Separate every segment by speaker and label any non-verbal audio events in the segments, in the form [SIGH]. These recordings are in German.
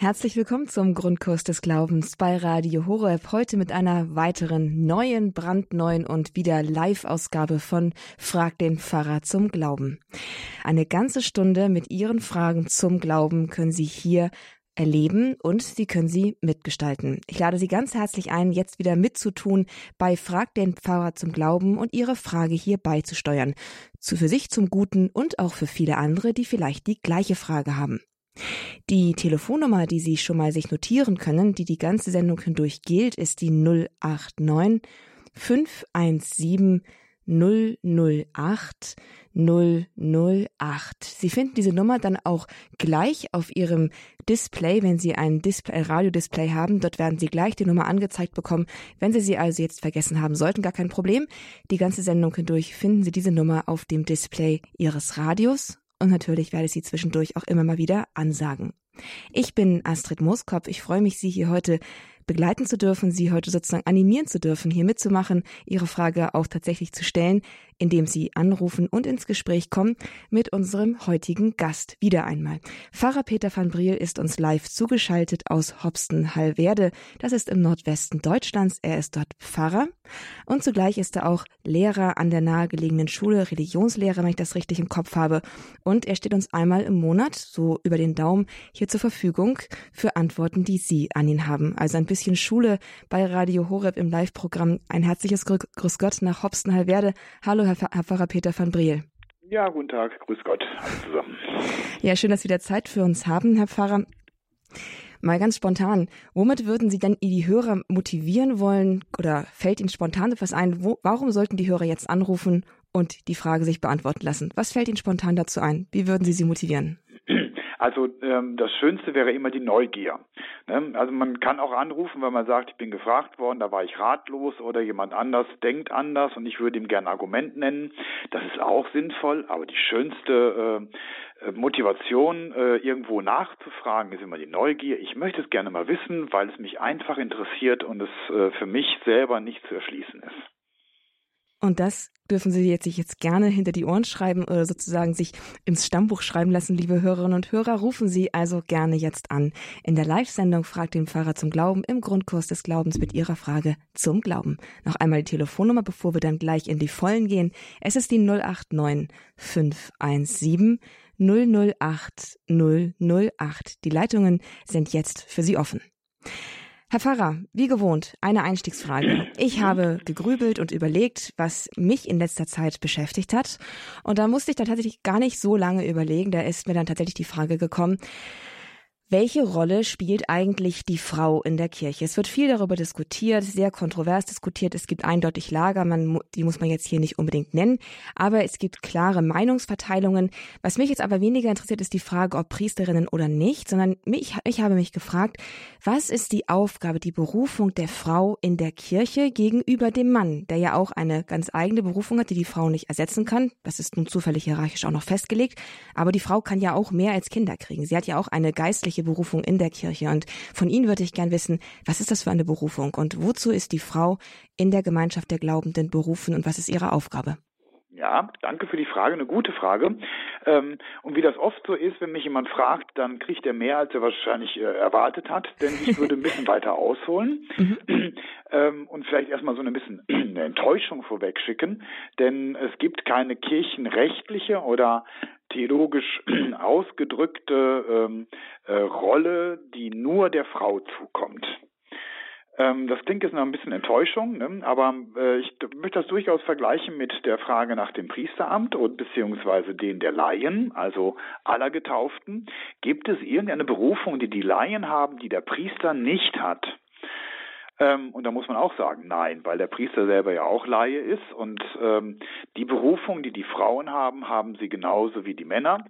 Speaker 1: Herzlich willkommen zum Grundkurs des Glaubens bei Radio Horeb. Heute mit einer weiteren neuen, brandneuen und wieder Live-Ausgabe von Frag den Pfarrer zum Glauben. Eine ganze Stunde mit Ihren Fragen zum Glauben können Sie hier erleben und Sie können sie mitgestalten. Ich lade Sie ganz herzlich ein, jetzt wieder mitzutun bei Frag den Pfarrer zum Glauben und Ihre Frage hier beizusteuern. Zu für sich zum Guten und auch für viele andere, die vielleicht die gleiche Frage haben. Die Telefonnummer, die Sie schon mal sich notieren können, die die ganze Sendung hindurch gilt, ist die 089 517 008 008. Sie finden diese Nummer dann auch gleich auf Ihrem Display, wenn Sie ein Display, Radiodisplay haben. Dort werden Sie gleich die Nummer angezeigt bekommen. Wenn Sie sie also jetzt vergessen haben sollten, gar kein Problem. Die ganze Sendung hindurch finden Sie diese Nummer auf dem Display Ihres Radios und natürlich werde ich sie zwischendurch auch immer mal wieder ansagen. Ich bin Astrid Mooskopf. Ich freue mich, Sie hier heute begleiten zu dürfen, Sie heute sozusagen animieren zu dürfen, hier mitzumachen, Ihre Frage auch tatsächlich zu stellen indem Sie anrufen und ins Gespräch kommen mit unserem heutigen Gast. Wieder einmal. Pfarrer Peter van Briel ist uns live zugeschaltet aus Hopsten-Hallwerde. Das ist im Nordwesten Deutschlands. Er ist dort Pfarrer und zugleich ist er auch Lehrer an der nahegelegenen Schule, Religionslehrer, wenn ich das richtig im Kopf habe. Und er steht uns einmal im Monat, so über den Daumen, hier zur Verfügung für Antworten, die Sie an ihn haben. Also ein bisschen Schule bei Radio Horeb im Live-Programm. Ein herzliches Grüß Gott nach Hopsten-Hallwerde. Hallo, Herr, Pfarrer Peter van Briel.
Speaker 2: Ja, guten Tag, grüß Gott alle zusammen.
Speaker 1: Ja, schön, dass Sie wieder Zeit für uns haben, Herr Pfarrer. Mal ganz spontan, womit würden Sie denn die Hörer motivieren wollen oder fällt Ihnen spontan etwas ein? Wo, warum sollten die Hörer jetzt anrufen und die Frage sich beantworten lassen? Was fällt Ihnen spontan dazu ein? Wie würden Sie sie motivieren?
Speaker 2: Also ähm, das Schönste wäre immer die Neugier. Ne? Also man kann auch anrufen, wenn man sagt, ich bin gefragt worden, da war ich ratlos oder jemand anders denkt anders und ich würde ihm gerne ein Argument nennen. Das ist auch sinnvoll, aber die schönste äh, Motivation, äh, irgendwo nachzufragen, ist immer die Neugier. Ich möchte es gerne mal wissen, weil es mich einfach interessiert und es äh, für mich selber nicht zu erschließen ist.
Speaker 1: Und das dürfen Sie jetzt sich jetzt gerne hinter die Ohren schreiben oder sozusagen sich ins Stammbuch schreiben lassen, liebe Hörerinnen und Hörer. Rufen Sie also gerne jetzt an. In der Live-Sendung fragt den Pfarrer zum Glauben im Grundkurs des Glaubens mit Ihrer Frage zum Glauben. Noch einmal die Telefonnummer, bevor wir dann gleich in die Vollen gehen. Es ist die 089 517 008 008. Die Leitungen sind jetzt für Sie offen. Herr Pfarrer, wie gewohnt, eine Einstiegsfrage. Ich habe gegrübelt und überlegt, was mich in letzter Zeit beschäftigt hat. Und da musste ich dann tatsächlich gar nicht so lange überlegen. Da ist mir dann tatsächlich die Frage gekommen, welche Rolle spielt eigentlich die Frau in der Kirche? Es wird viel darüber diskutiert, sehr kontrovers diskutiert. Es gibt eindeutig Lager, man, die muss man jetzt hier nicht unbedingt nennen, aber es gibt klare Meinungsverteilungen. Was mich jetzt aber weniger interessiert, ist die Frage, ob Priesterinnen oder nicht, sondern mich, ich habe mich gefragt, was ist die Aufgabe, die Berufung der Frau in der Kirche gegenüber dem Mann, der ja auch eine ganz eigene Berufung hat, die die Frau nicht ersetzen kann. Das ist nun zufällig hierarchisch auch noch festgelegt. Aber die Frau kann ja auch mehr als Kinder kriegen. Sie hat ja auch eine geistliche geistliche Berufung in der Kirche. Und von Ihnen würde ich gern wissen, was ist das für eine Berufung und wozu ist die Frau in der Gemeinschaft der Glaubenden berufen und was ist ihre Aufgabe?
Speaker 2: Ja, danke für die Frage, eine gute Frage. Ähm, und wie das oft so ist, wenn mich jemand fragt, dann kriegt er mehr, als er wahrscheinlich äh, erwartet hat, denn ich würde ein bisschen [LAUGHS] weiter ausholen mhm. [CLEARS THROAT] ähm, und vielleicht erstmal so ein bisschen [CLEARS THROAT] eine Enttäuschung vorwegschicken, denn es gibt keine kirchenrechtliche oder theologisch [CLEARS THROAT] ausgedrückte ähm, äh, Rolle, die nur der Frau zukommt. Ähm, das klingt jetzt noch ein bisschen Enttäuschung, ne? aber äh, ich möchte das durchaus vergleichen mit der Frage nach dem Priesteramt und beziehungsweise den der Laien, also aller Getauften. Gibt es irgendeine Berufung, die die Laien haben, die der Priester nicht hat? Ähm, und da muss man auch sagen, nein, weil der Priester selber ja auch Laie ist und ähm, die Berufung, die die Frauen haben, haben sie genauso wie die Männer.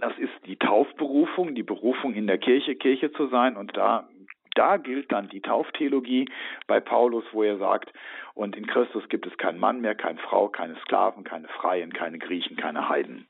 Speaker 2: Das ist die Taufberufung, die Berufung in der Kirche, Kirche zu sein. Und da da gilt dann die Tauftheologie bei Paulus, wo er sagt, und in Christus gibt es keinen Mann mehr, keine Frau, keine Sklaven, keine Freien, keine Griechen, keine Heiden.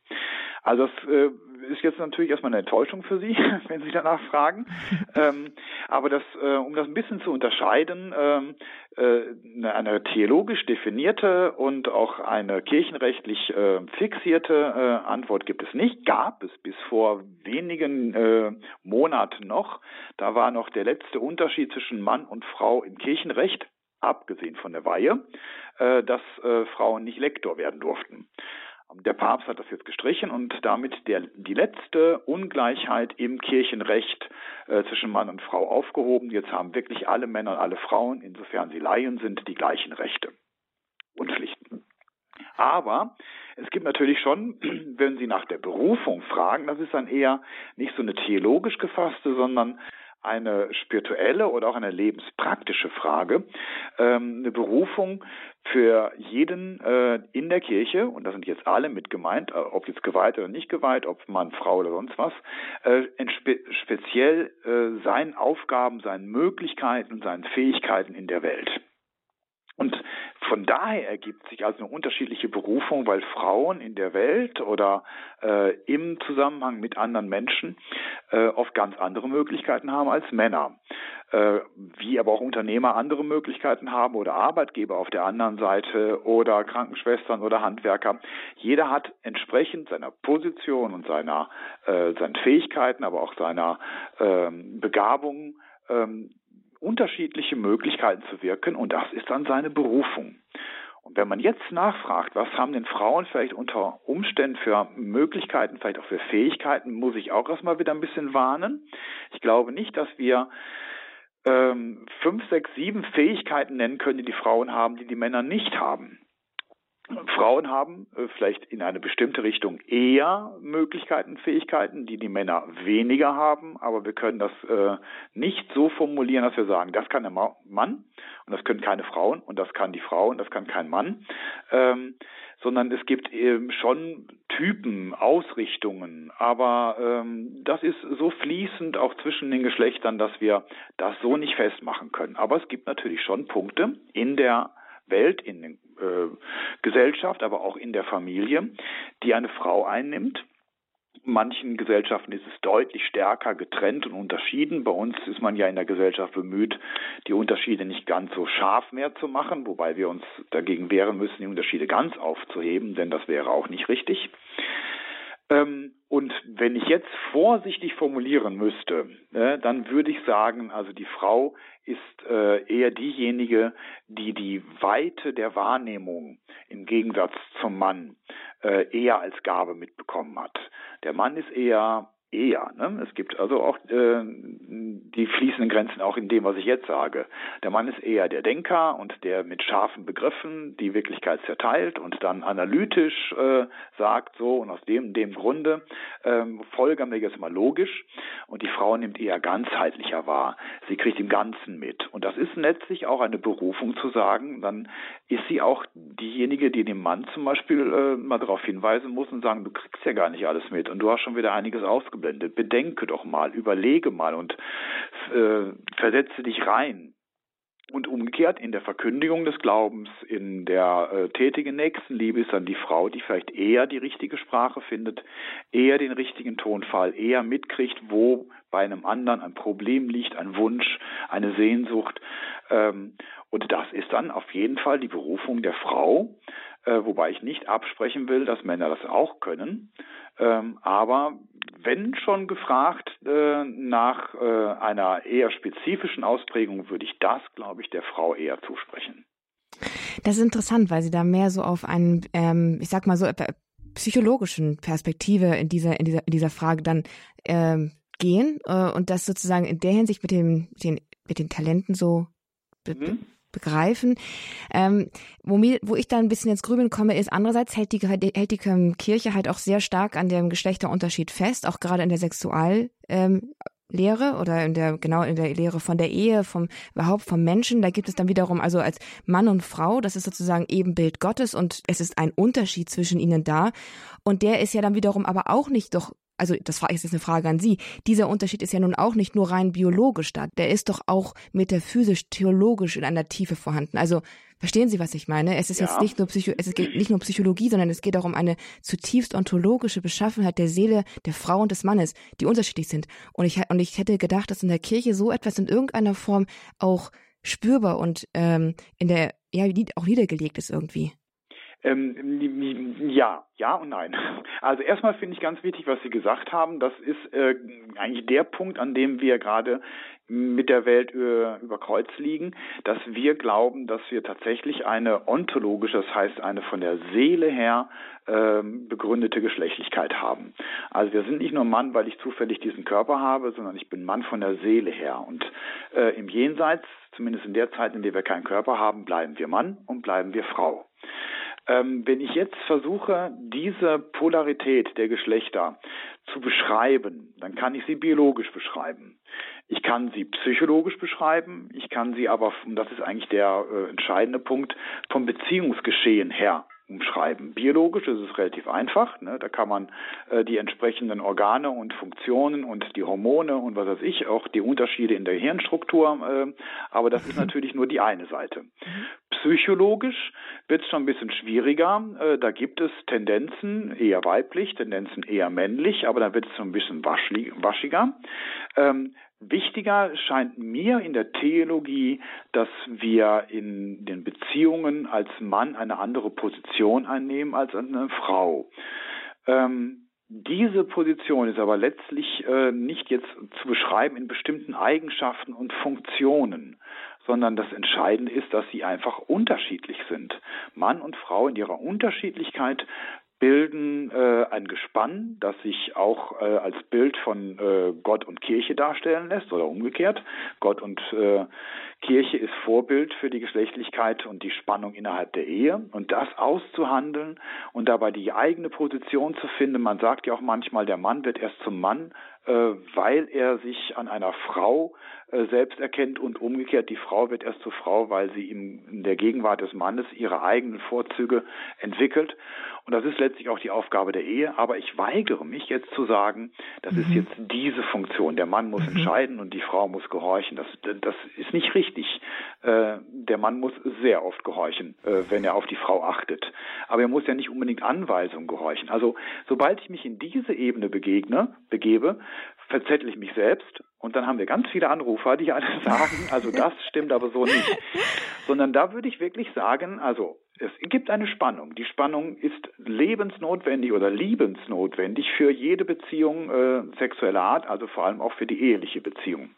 Speaker 2: Also das äh, ist jetzt natürlich erstmal eine Enttäuschung für Sie, [LAUGHS] wenn Sie danach fragen. [LAUGHS] ähm, aber das, äh, um das ein bisschen zu unterscheiden, ähm, äh, eine theologisch definierte und auch eine kirchenrechtlich äh, fixierte äh, Antwort gibt es nicht. Gab es bis vor wenigen äh, Monaten noch. Da war noch der letzte Unterschied zwischen Mann und Frau im Kirchenrecht, abgesehen von der Weihe, äh, dass Frauen nicht Lektor werden durften. Der Papst hat das jetzt gestrichen und damit der, die letzte Ungleichheit im Kirchenrecht äh, zwischen Mann und Frau aufgehoben. Jetzt haben wirklich alle Männer und alle Frauen, insofern sie Laien sind, die gleichen Rechte und Pflichten. Aber es gibt natürlich schon, [CLEARS THROAT] wenn Sie nach der Berufung fragen, das ist dann eher nicht so eine theologisch gefasste, sondern eine spirituelle oder auch eine lebenspraktische Frage, ähm, eine Berufung für jeden äh, in der Kirche, und da sind jetzt alle mit gemeint, äh, ob jetzt geweiht oder nicht geweiht, ob Mann, Frau oder sonst was, äh, spe speziell seinen Aufgaben, seinen Möglichkeiten, seinen Fähigkeiten in der Welt. Und von daher ergibt sich also eine unterschiedliche Berufung, weil Frauen in der Welt oder äh, im Zusammenhang mit anderen Menschen äh, oft ganz andere Möglichkeiten haben als Männer. Äh, wie aber auch Unternehmer andere Möglichkeiten haben oder Arbeitgeber auf der anderen Seite oder Krankenschwestern oder Handwerker. Jeder hat entsprechend seiner Position und seiner äh, seinen Fähigkeiten, aber auch seiner ähm, Begabung ähm, unterschiedliche Möglichkeiten zu wirken und das ist dann seine Berufung. Und wenn man jetzt nachfragt, was haben denn Frauen vielleicht unter Umständen für Möglichkeiten, vielleicht auch für Fähigkeiten, muss ich auch erstmal wieder ein bisschen warnen. Ich glaube nicht, dass wir ähm, fünf, sechs, sieben Fähigkeiten nennen können, die die Frauen haben, die die Männer nicht haben. Frauen haben äh, vielleicht in eine bestimmte Richtung eher Möglichkeiten, Fähigkeiten, die die Männer weniger haben, aber wir können das äh, nicht so formulieren, dass wir sagen, das kann der Mann und das können keine Frauen und das kann die Frau und das kann kein Mann, ähm, sondern es gibt eben schon Typen, Ausrichtungen, aber ähm, das ist so fließend auch zwischen den Geschlechtern, dass wir das so nicht festmachen können. Aber es gibt natürlich schon Punkte in der Welt, in der äh, Gesellschaft, aber auch in der Familie, die eine Frau einnimmt. In manchen Gesellschaften ist es deutlich stärker getrennt und unterschieden. Bei uns ist man ja in der Gesellschaft bemüht, die Unterschiede nicht ganz so scharf mehr zu machen, wobei wir uns dagegen wehren müssen, die Unterschiede ganz aufzuheben, denn das wäre auch nicht richtig. Ähm, und wenn ich jetzt vorsichtig formulieren müsste, äh, dann würde ich sagen, also die Frau ist äh, eher diejenige, die die Weite der Wahrnehmung im Gegensatz zum Mann äh, eher als Gabe mitbekommen hat. Der Mann ist eher eher. Ne? Es gibt also auch äh, die fließenden Grenzen auch in dem, was ich jetzt sage. Der Mann ist eher der Denker und der mit scharfen Begriffen die Wirklichkeit zerteilt und dann analytisch äh, sagt so und aus dem dem Grunde ähm, folgern wir jetzt mal logisch und die Frau nimmt eher ganzheitlicher wahr. Sie kriegt im Ganzen mit und das ist letztlich auch eine Berufung zu sagen. Dann ist sie auch diejenige, die dem Mann zum Beispiel äh, mal darauf hinweisen muss und sagen, du kriegst ja gar nicht alles mit und du hast schon wieder einiges ausgebildet ausgeblendet. Bedenke doch mal, überlege mal und äh, versetze dich rein. Und umgekehrt in der Verkündigung des Glaubens, in der äh, tätigen Nächstenliebe ist dann die Frau, die vielleicht eher die richtige Sprache findet, eher den richtigen Tonfall, eher mitkriegt, wo bei einem anderen ein Problem liegt, ein Wunsch, eine Sehnsucht. Ähm, und das ist dann auf jeden Fall die Berufung der Frau, äh, wobei ich nicht absprechen will, dass Männer das auch können. Ähm, aber wenn schon gefragt äh, nach äh, einer eher spezifischen Ausprägung, würde ich das, glaube ich, der Frau eher zusprechen.
Speaker 1: Das ist interessant, weil Sie da mehr so auf einen, ähm, ich sag mal so, psychologischen Perspektive in dieser, in dieser, in dieser Frage dann ähm, gehen äh, und das sozusagen in der Hinsicht mit, dem, mit, den, mit den Talenten so mhm begreifen. Ähm, wo, mir, wo ich da ein bisschen ins Grübeln komme, ist andererseits hält die, hält die Kirche halt auch sehr stark an dem Geschlechterunterschied fest, auch gerade in der Sexual. Ähm, Lehre oder in der genau in der Lehre von der Ehe, vom überhaupt vom Menschen, da gibt es dann wiederum also als Mann und Frau, das ist sozusagen Ebenbild Gottes und es ist ein Unterschied zwischen ihnen da und der ist ja dann wiederum aber auch nicht doch also das ist jetzt eine Frage an Sie, dieser Unterschied ist ja nun auch nicht nur rein biologisch da, der ist doch auch metaphysisch, theologisch in einer Tiefe vorhanden. Also verstehen Sie, was ich meine? Es ist ja. jetzt nicht nur, Psycho es geht nicht nur Psychologie, sondern es geht auch um eine zutiefst ontologische Beschaffenheit der Seele der Frau und des Mannes, die unterschiedlich sind. Und ich, und ich hätte gedacht, dass in der Kirche so etwas in irgendeiner Form auch spürbar und ähm, in der ja auch niedergelegt ist irgendwie.
Speaker 2: Ähm, ja, ja und nein. Also erstmal finde ich ganz wichtig, was Sie gesagt haben. Das ist äh, eigentlich der Punkt, an dem wir gerade mit der Welt über, über Kreuz liegen, dass wir glauben, dass wir tatsächlich eine ontologische, das heißt eine von der Seele her äh, begründete Geschlechtlichkeit haben. Also wir sind nicht nur Mann, weil ich zufällig diesen Körper habe, sondern ich bin Mann von der Seele her. Und äh, im Jenseits, zumindest in der Zeit, in der wir keinen Körper haben, bleiben wir Mann und bleiben wir Frau. Ähm, wenn ich jetzt versuche, diese Polarität der Geschlechter zu beschreiben, dann kann ich sie biologisch beschreiben. Ich kann sie psychologisch beschreiben, ich kann sie aber, und das ist eigentlich der äh, entscheidende Punkt, vom Beziehungsgeschehen her umschreiben. Biologisch ist es relativ einfach. Ne? Da kann man äh, die entsprechenden Organe und Funktionen und die Hormone und was weiß ich, auch die Unterschiede in der Hirnstruktur. Äh, aber das ist [LAUGHS] natürlich nur die eine Seite. Psychologisch wird es schon ein bisschen schwieriger. Äh, da gibt es Tendenzen eher weiblich, Tendenzen eher männlich, aber dann wird es so ein bisschen waschiger. Ähm, Wichtiger scheint mir in der Theologie, dass wir in den Beziehungen als Mann eine andere Position einnehmen als eine Frau. Ähm, diese Position ist aber letztlich äh, nicht jetzt zu beschreiben in bestimmten Eigenschaften und Funktionen, sondern das Entscheidende ist, dass sie einfach unterschiedlich sind. Mann und Frau in ihrer Unterschiedlichkeit bilden äh, ein Gespann, das sich auch äh, als Bild von äh, Gott und Kirche darstellen lässt oder umgekehrt. Gott und äh, Kirche ist Vorbild für die Geschlechtlichkeit und die Spannung innerhalb der Ehe und das auszuhandeln und dabei die eigene Position zu finden. Man sagt ja auch manchmal, der Mann wird erst zum Mann, äh, weil er sich an einer Frau äh, selbst erkennt und umgekehrt die Frau wird erst zur Frau, weil sie in der Gegenwart des Mannes ihre eigenen Vorzüge entwickelt. Und das ist letztlich auch die Aufgabe der Ehe. Aber ich weigere mich jetzt zu sagen, das mhm. ist jetzt diese Funktion. Der Mann muss mhm. entscheiden und die Frau muss gehorchen. Das, das ist nicht richtig. Äh, der Mann muss sehr oft gehorchen, äh, wenn er auf die Frau achtet. Aber er muss ja nicht unbedingt Anweisungen gehorchen. Also sobald ich mich in diese Ebene begegne, begebe, verzettel ich mich selbst und dann haben wir ganz viele Anrufer, die alle [LAUGHS] sagen, also das stimmt aber so nicht. Sondern da würde ich wirklich sagen, also es gibt eine Spannung. Die Spannung ist lebensnotwendig oder liebensnotwendig für jede Beziehung äh, sexueller Art, also vor allem auch für die eheliche Beziehung.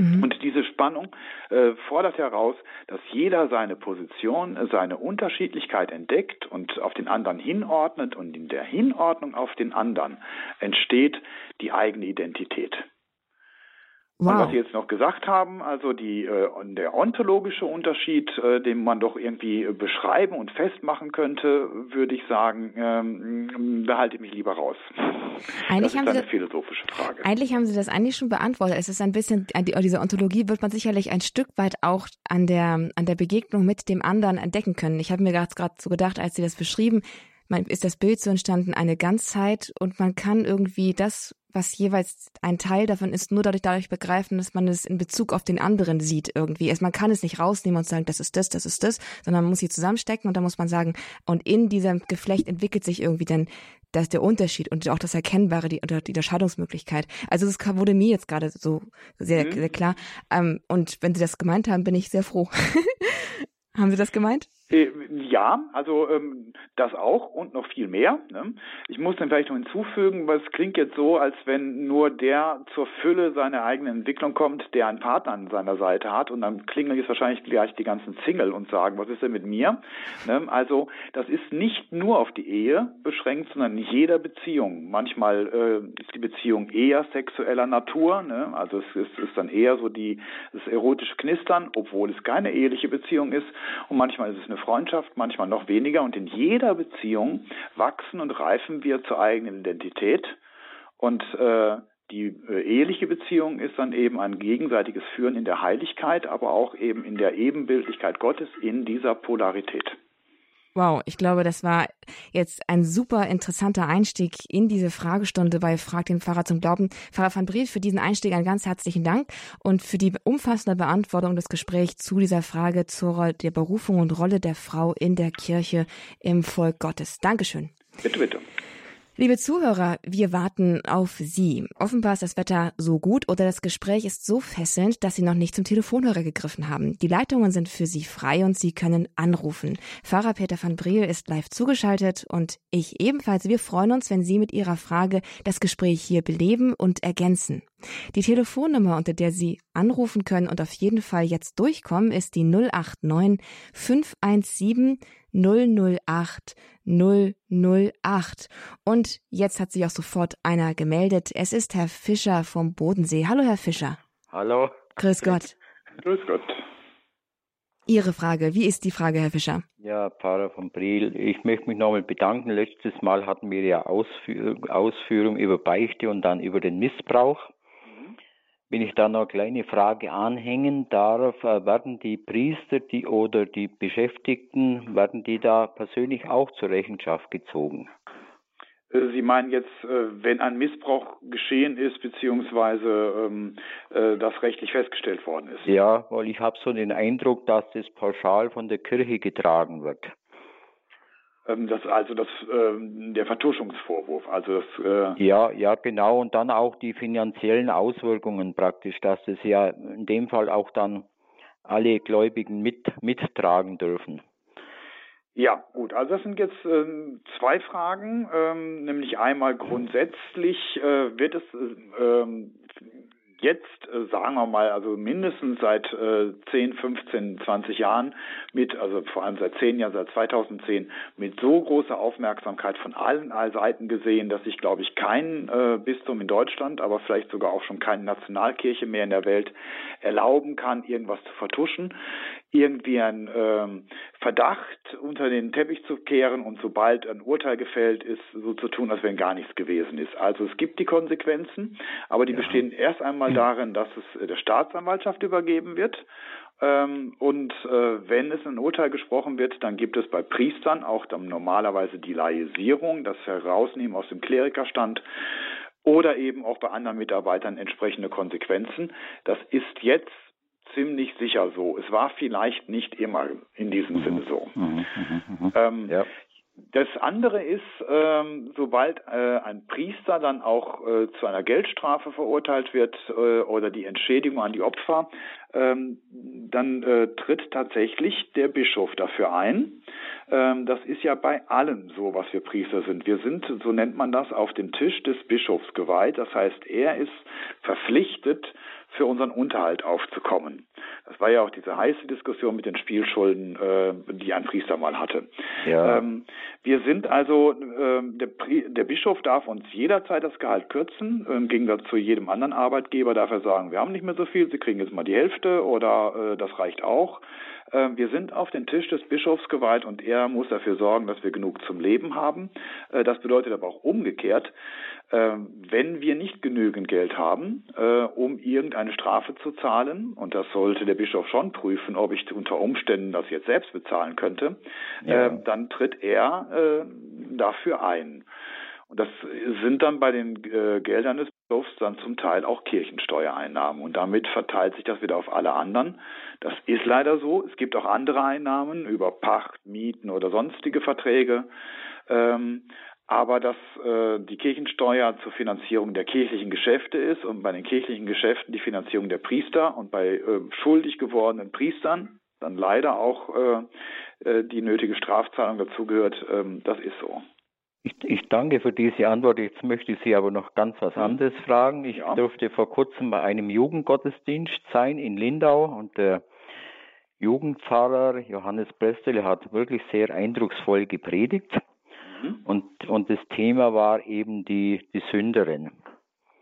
Speaker 2: Mhm. Und diese Spannung äh, fordert heraus, dass jeder seine Position, seine Unterschiedlichkeit entdeckt und auf den anderen hinordnet und in der Hinordnung auf den anderen entsteht die eigene Identität. Wow. Und was Sie jetzt noch gesagt haben, also die, äh, der ontologische Unterschied, äh, den man doch irgendwie beschreiben und festmachen könnte, würde ich sagen, ähm, behalte ich mich lieber raus. Eigentlich das ist haben eine Sie, philosophische Frage.
Speaker 1: Eigentlich haben Sie das eigentlich schon beantwortet. Es ist ein bisschen, diese Ontologie wird man sicherlich ein Stück weit auch an der, an der Begegnung mit dem anderen entdecken können. Ich habe mir gerade so gedacht, als Sie das beschrieben, man, ist das Bild so entstanden, eine Ganzheit und man kann irgendwie das, was jeweils ein Teil davon ist, nur dadurch, dadurch begreifen, dass man es in Bezug auf den anderen sieht irgendwie. man kann es nicht rausnehmen und sagen, das ist das, das ist das, sondern man muss sie zusammenstecken und dann muss man sagen, und in diesem Geflecht entwickelt sich irgendwie dann das der Unterschied und auch das Erkennbare, die, die Unterscheidungsmöglichkeit. Also das wurde mir jetzt gerade so sehr, mhm. sehr klar. Ähm, und wenn Sie das gemeint haben, bin ich sehr froh. [LAUGHS] haben Sie das gemeint?
Speaker 2: Äh, ja, also ähm, das auch und noch viel mehr. Ne? Ich muss dann vielleicht noch hinzufügen, was klingt jetzt so, als wenn nur der zur Fülle seiner eigenen Entwicklung kommt, der einen Partner an seiner Seite hat und dann klingeln jetzt wahrscheinlich gleich die ganzen Single und sagen, was ist denn mit mir? Ne? Also das ist nicht nur auf die Ehe beschränkt, sondern in jeder Beziehung. Manchmal äh, ist die Beziehung eher sexueller Natur, ne? also es ist, ist dann eher so die das erotische Knistern, obwohl es keine eheliche Beziehung ist und manchmal ist es eine Freundschaft, manchmal noch weniger. Und in jeder Beziehung wachsen und reifen wir zur eigenen Identität. Und äh, die äh, eheliche Beziehung ist dann eben ein gegenseitiges Führen in der Heiligkeit, aber auch eben in der Ebenbildlichkeit Gottes in dieser Polarität.
Speaker 1: Wow, ich glaube, das war jetzt ein super interessanter Einstieg in diese Fragestunde bei Frag den Pfarrer zum Glauben. Pfarrer van Briel, für diesen Einstieg einen ganz herzlichen Dank und für die umfassende Beantwortung des Gesprächs zu dieser Frage zur der Berufung und Rolle der Frau in der Kirche im Volk Gottes. Dankeschön.
Speaker 2: Bitte, bitte.
Speaker 1: Liebe Zuhörer, wir warten auf Sie. Offenbar ist das Wetter so gut oder das Gespräch ist so fesselnd, dass Sie noch nicht zum Telefonhörer gegriffen haben. Die Leitungen sind für Sie frei und Sie können anrufen. Pfarrer Peter van Briel ist live zugeschaltet und ich ebenfalls. Wir freuen uns, wenn Sie mit Ihrer Frage das Gespräch hier beleben und ergänzen. Die Telefonnummer, unter der Sie anrufen können und auf jeden Fall jetzt durchkommen, ist die 089 517 008 008. Und jetzt hat sich auch sofort einer gemeldet. Es ist Herr Fischer vom Bodensee. Hallo, Herr Fischer.
Speaker 3: Hallo.
Speaker 1: Grüß Gott.
Speaker 2: Grüß Gott.
Speaker 1: Ihre Frage. Wie ist die Frage, Herr Fischer?
Speaker 3: Ja, Pfarrer von Briel. Ich möchte mich nochmal bedanken. Letztes Mal hatten wir ja Ausführung, Ausführung über Beichte und dann über den Missbrauch. Wenn ich da noch eine kleine Frage anhängen darf, äh, werden die Priester die oder die Beschäftigten, werden die da persönlich auch zur Rechenschaft gezogen?
Speaker 2: Äh, Sie meinen jetzt, äh, wenn ein Missbrauch geschehen ist, beziehungsweise ähm, das rechtlich festgestellt worden ist?
Speaker 3: Ja, weil ich habe so den Eindruck, dass das pauschal von der Kirche getragen wird.
Speaker 2: Ähm, das also das äh, der Vertuschungsvorwurf, also das
Speaker 3: äh ja ja genau und dann auch die finanziellen Auswirkungen praktisch, dass es ja in dem Fall auch dann alle Gläubigen mit mittragen dürfen.
Speaker 2: Ja, gut. Also das sind jetzt ähm, zwei Fragen, ähm, nämlich einmal grundsätzlich äh, wird es äh, jetzt, äh, sagen wir mal, also mindestens seit äh, 10, 15, 20 Jahren mit, also vor allem seit 10 Jahren, seit 2010, mit so großer Aufmerksamkeit von allen Seiten gesehen, dass ich, glaube ich, kein äh, Bistum in Deutschland, aber vielleicht sogar auch schon keine Nationalkirche mehr in der Welt erlauben kann, irgendwas zu vertuschen irgendwie ein ähm, Verdacht unter den Teppich zu kehren und sobald ein Urteil gefällt ist, so zu tun, als wenn gar nichts gewesen ist. Also es gibt die Konsequenzen, aber die ja. bestehen erst einmal darin, dass es der Staatsanwaltschaft übergeben wird. Ähm, und äh, wenn es ein Urteil gesprochen wird, dann gibt es bei Priestern auch dann normalerweise die Laisierung, das Herausnehmen aus dem Klerikerstand oder eben auch bei anderen Mitarbeitern entsprechende Konsequenzen. Das ist jetzt ziemlich sicher so. Es war vielleicht nicht immer in diesem mhm. Sinne so. Mhm. Mhm. Ähm, ja. Das andere ist, ähm, sobald äh, ein Priester dann auch äh, zu einer Geldstrafe verurteilt wird äh, oder die Entschädigung an die Opfer, ähm, dann äh, tritt tatsächlich der Bischof dafür ein. Ähm, das ist ja bei allen so, was wir Priester sind. Wir sind, so nennt man das, auf dem Tisch des Bischofs geweiht. Das heißt, er ist verpflichtet, für unseren Unterhalt aufzukommen. Das war ja auch diese heiße Diskussion mit den Spielschulden, äh, die ein Priester mal hatte. Ja. Ähm, wir sind also, äh, der, der, Bischof darf uns jederzeit das Gehalt kürzen. Im Gegensatz zu jedem anderen Arbeitgeber darf er sagen, wir haben nicht mehr so viel, Sie kriegen jetzt mal die Hälfte oder äh, das reicht auch. Ähm, wir sind auf den Tisch des Bischofs geweiht und er muss dafür sorgen, dass wir genug zum Leben haben. Äh, das bedeutet aber auch umgekehrt, wenn wir nicht genügend Geld haben, äh, um irgendeine Strafe zu zahlen, und das sollte der Bischof schon prüfen, ob ich unter Umständen das jetzt selbst bezahlen könnte, ja. Ähm, dann tritt er äh, dafür ein. Und das sind dann bei den äh, Geldern des Bischofs dann zum Teil auch Kirchensteuereinnahmen. Und damit verteilt sich das wieder auf alle anderen. Das ist leider so. Es gibt auch andere Einnahmen über Pacht, Mieten oder sonstige Verträge. Aber dass äh, die Kirchensteuer zur Finanzierung der kirchlichen Geschäfte ist und bei den kirchlichen Geschäften die Finanzierung der Priester und bei äh, schuldig gewordenen Priestern dann leider auch äh, äh, die nötige Strafzahlung dazugehört, ähm, das ist so.
Speaker 3: Ich, ich, danke für diese Antwort. Jetzt möchte ich Sie aber noch ganz was anderes fragen. Ich ja. durfte vor kurzem bei einem Jugendgottesdienst sein in Lindau und der Jugendpfarrer Johannes Prestel hat wirklich sehr eindrucksvoll gepredigt. Mhm. Und, und das Thema war eben die, die Sünderin.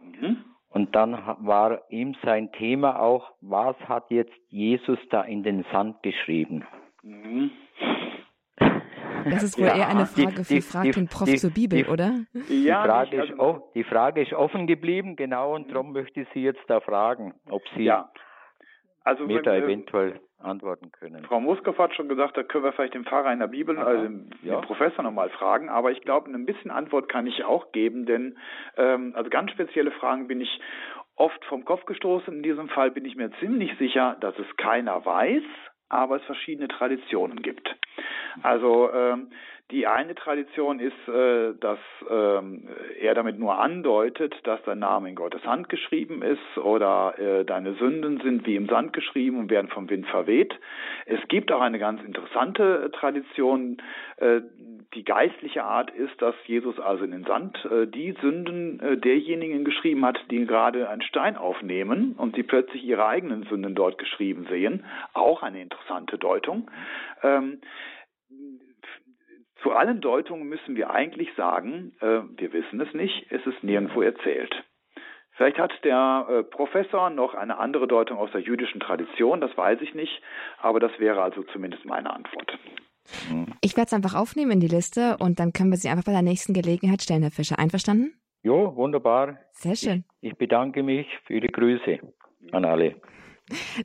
Speaker 3: Mhm. Und dann war ihm sein Thema auch, was hat jetzt Jesus da in den Sand geschrieben? Mhm.
Speaker 1: Das ist wohl ja, eher eine Frage die, für Frag den Prof die, zur Bibel, die, oder?
Speaker 3: Ja, die Frage, ist, also die Frage ist offen geblieben, genau, und darum möchte ich Sie jetzt da fragen, ob Sie
Speaker 2: ja.
Speaker 3: also mir da eventuell antworten können.
Speaker 2: Frau Muskow hat schon gesagt, da können wir vielleicht den Pfarrer in der Bibel, Aha, also den, ja. Professor nochmal fragen, aber ich glaube, ein bisschen Antwort kann ich auch geben, denn ähm, also ganz spezielle Fragen bin ich oft vom Kopf gestoßen. In diesem Fall bin ich mir ziemlich sicher, dass es keiner weiß, aber es verschiedene Traditionen gibt. Also ähm, die eine Tradition ist, äh, dass ähm, er damit nur andeutet, dass dein Name in Gottes Hand geschrieben ist oder äh, deine Sünden sind wie im Sand geschrieben und werden vom Wind verweht. Es gibt auch eine ganz interessante Tradition, äh, die geistliche Art ist, dass Jesus also in den Sand die Sünden derjenigen geschrieben hat, die gerade einen Stein aufnehmen und sie plötzlich ihre eigenen Sünden dort geschrieben sehen. Auch eine interessante Deutung. Zu allen Deutungen müssen wir eigentlich sagen, äh, wir wissen es nicht, es ist nirgendwo erzählt. Vielleicht hat der äh, Professor noch eine andere Deutung aus der jüdischen Tradition, das weiß ich nicht, aber das wäre also zumindest meine Antwort.
Speaker 1: Ich werde es einfach aufnehmen in die Liste und dann können wir sie einfach bei der nächsten Gelegenheit stellen, Herr Fischer. Einverstanden?
Speaker 3: Jo, wunderbar.
Speaker 1: Sehr schön.
Speaker 3: Ich, ich bedanke mich für die Grüße an alle.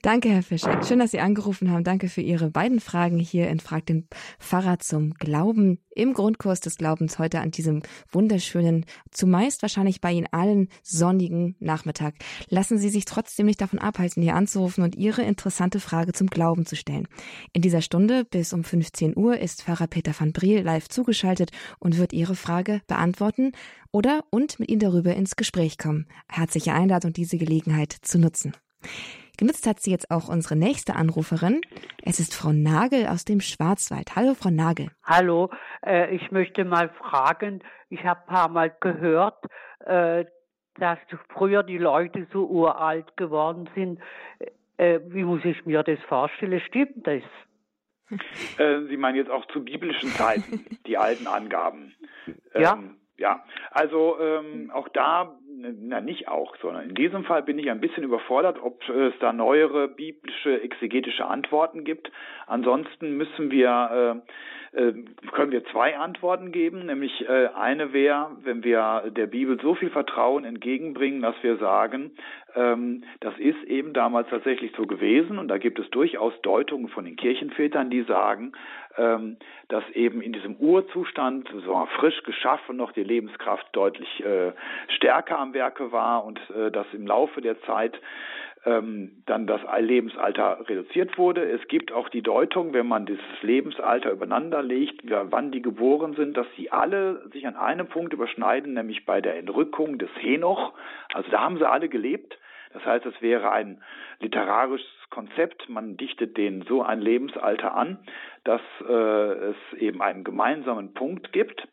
Speaker 1: Danke, Herr Fischer. Schön, dass Sie angerufen haben. Danke für Ihre beiden Fragen hier in Frag den Pfarrer zum Glauben im Grundkurs des Glaubens heute an diesem wunderschönen, zumeist wahrscheinlich bei Ihnen allen sonnigen Nachmittag. Lassen Sie sich trotzdem nicht davon abhalten, hier anzurufen und Ihre interessante Frage zum Glauben zu stellen. In dieser Stunde bis um 15 Uhr ist Pfarrer Peter van Briel live zugeschaltet und wird Ihre Frage beantworten oder und mit Ihnen darüber ins Gespräch kommen. Herzliche Einladung, diese Gelegenheit zu nutzen. Genutzt hat sie jetzt auch unsere nächste Anruferin. Es ist Frau Nagel aus dem Schwarzwald. Hallo, Frau Nagel.
Speaker 4: Hallo, äh, ich möchte mal fragen, ich habe ein paar Mal gehört, äh, dass früher die Leute so uralt geworden sind. Äh, wie muss ich mir das vorstellen? Stimmt das? [LAUGHS]
Speaker 2: Äh, sie meinen jetzt auch zu biblischen Zeiten, die alten Angaben.
Speaker 4: Ja. Ähm,
Speaker 2: ja, also ähm, auch da na nicht auch, sondern in diesem Fall bin ich ein bisschen überfordert, ob es da neuere biblische exegetische Antworten gibt. Ansonsten müssen wir äh, können wir zwei Antworten geben, nämlich äh, eine wäre, wenn wir der Bibel so viel Vertrauen entgegenbringen, dass wir sagen, ähm, das ist eben damals tatsächlich so gewesen und da gibt es durchaus Deutungen von den Kirchenvätern, die sagen, ähm, dass eben in diesem Urzustand so frisch geschaffen noch die Lebenskraft deutlich äh, stärker am Werke war und äh, dass im Laufe der Zeit ähm, dann das Lebensalter reduziert wurde. Es gibt auch die Deutung, wenn man dieses Lebensalter übereinander legt, wann die geboren sind, dass sie alle sich an einem Punkt überschneiden, nämlich bei der Entrückung des Henoch. Also da haben sie alle gelebt. Das heißt, es wäre ein literarisches Konzept. Man dichtet denen so ein Lebensalter an, dass äh, es eben einen gemeinsamen Punkt gibt.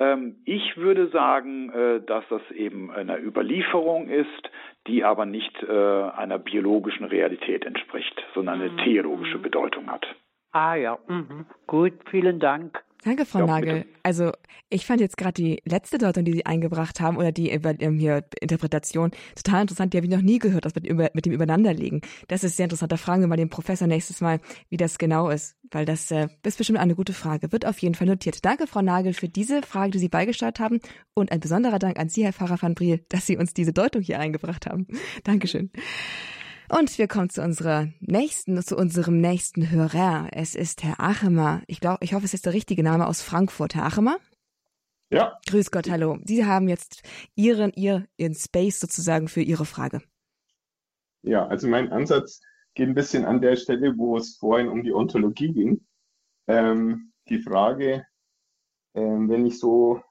Speaker 2: Ähm, ich würde sagen, äh, dass das eben eine Überlieferung ist, die aber nicht äh, einer biologischen Realität entspricht, sondern eine mhm. theologische Bedeutung hat.
Speaker 4: Ah ja, mhm. gut, vielen Dank.
Speaker 1: Danke, Frau ja, Nagel. Bitte. Also ich fand jetzt gerade die letzte Deutung, die Sie eingebracht haben, oder die ähm, hier Interpretation, total interessant. Die habe ich noch nie gehört, das mit, über, mit dem Übereinanderlegen. Das ist sehr interessant. Da fragen wir mal den Professor nächstes Mal, wie das genau ist, weil das äh, ist bestimmt eine gute Frage. Wird auf jeden Fall notiert. Danke, Frau Nagel, für diese Frage, die Sie beigesteuert haben. Und ein besonderer Dank an Sie, Herr Pfarrer van Briel, dass Sie uns diese Deutung hier eingebracht haben. [LAUGHS] Dankeschön. Und wir kommen zu unserer nächsten, zu unserem nächsten Hörer. Es ist Herr Achemer. Ich glaube, ich hoffe, es ist der richtige Name aus Frankfurt. Herr Achemer?
Speaker 5: Ja.
Speaker 1: Grüß Gott, hallo. Sie haben jetzt Ihren, Ihr, Ihren Space sozusagen für Ihre Frage.
Speaker 5: Ja, also mein Ansatz geht ein bisschen an der Stelle, wo es vorhin um die Ontologie ging. Ähm, die Frage, ähm, wenn ich so,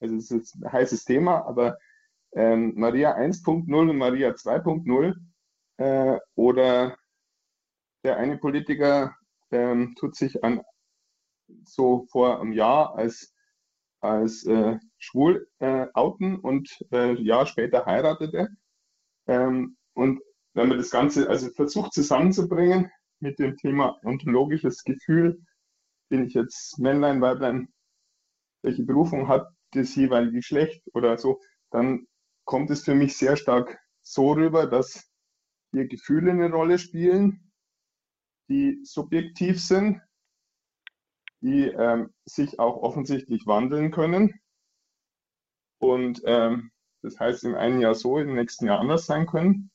Speaker 5: also es ist ein heißes Thema, aber ähm, Maria 1.0 und Maria 2.0 äh, oder der eine Politiker ähm, tut sich an so vor einem Jahr als, als äh, schwul äh, outen und äh, ein Jahr später heiratet er. Ähm, und wenn man das Ganze also versucht zusammenzubringen mit dem Thema ontologisches Gefühl, bin ich jetzt Männlein, Weiblein, welche Berufung hat das jeweilige Geschlecht oder so, dann kommt es für mich sehr stark so rüber, dass hier Gefühle eine Rolle spielen, die subjektiv sind, die ähm, sich auch offensichtlich wandeln können. Und ähm, das heißt, im einen Jahr so, im nächsten Jahr anders sein können.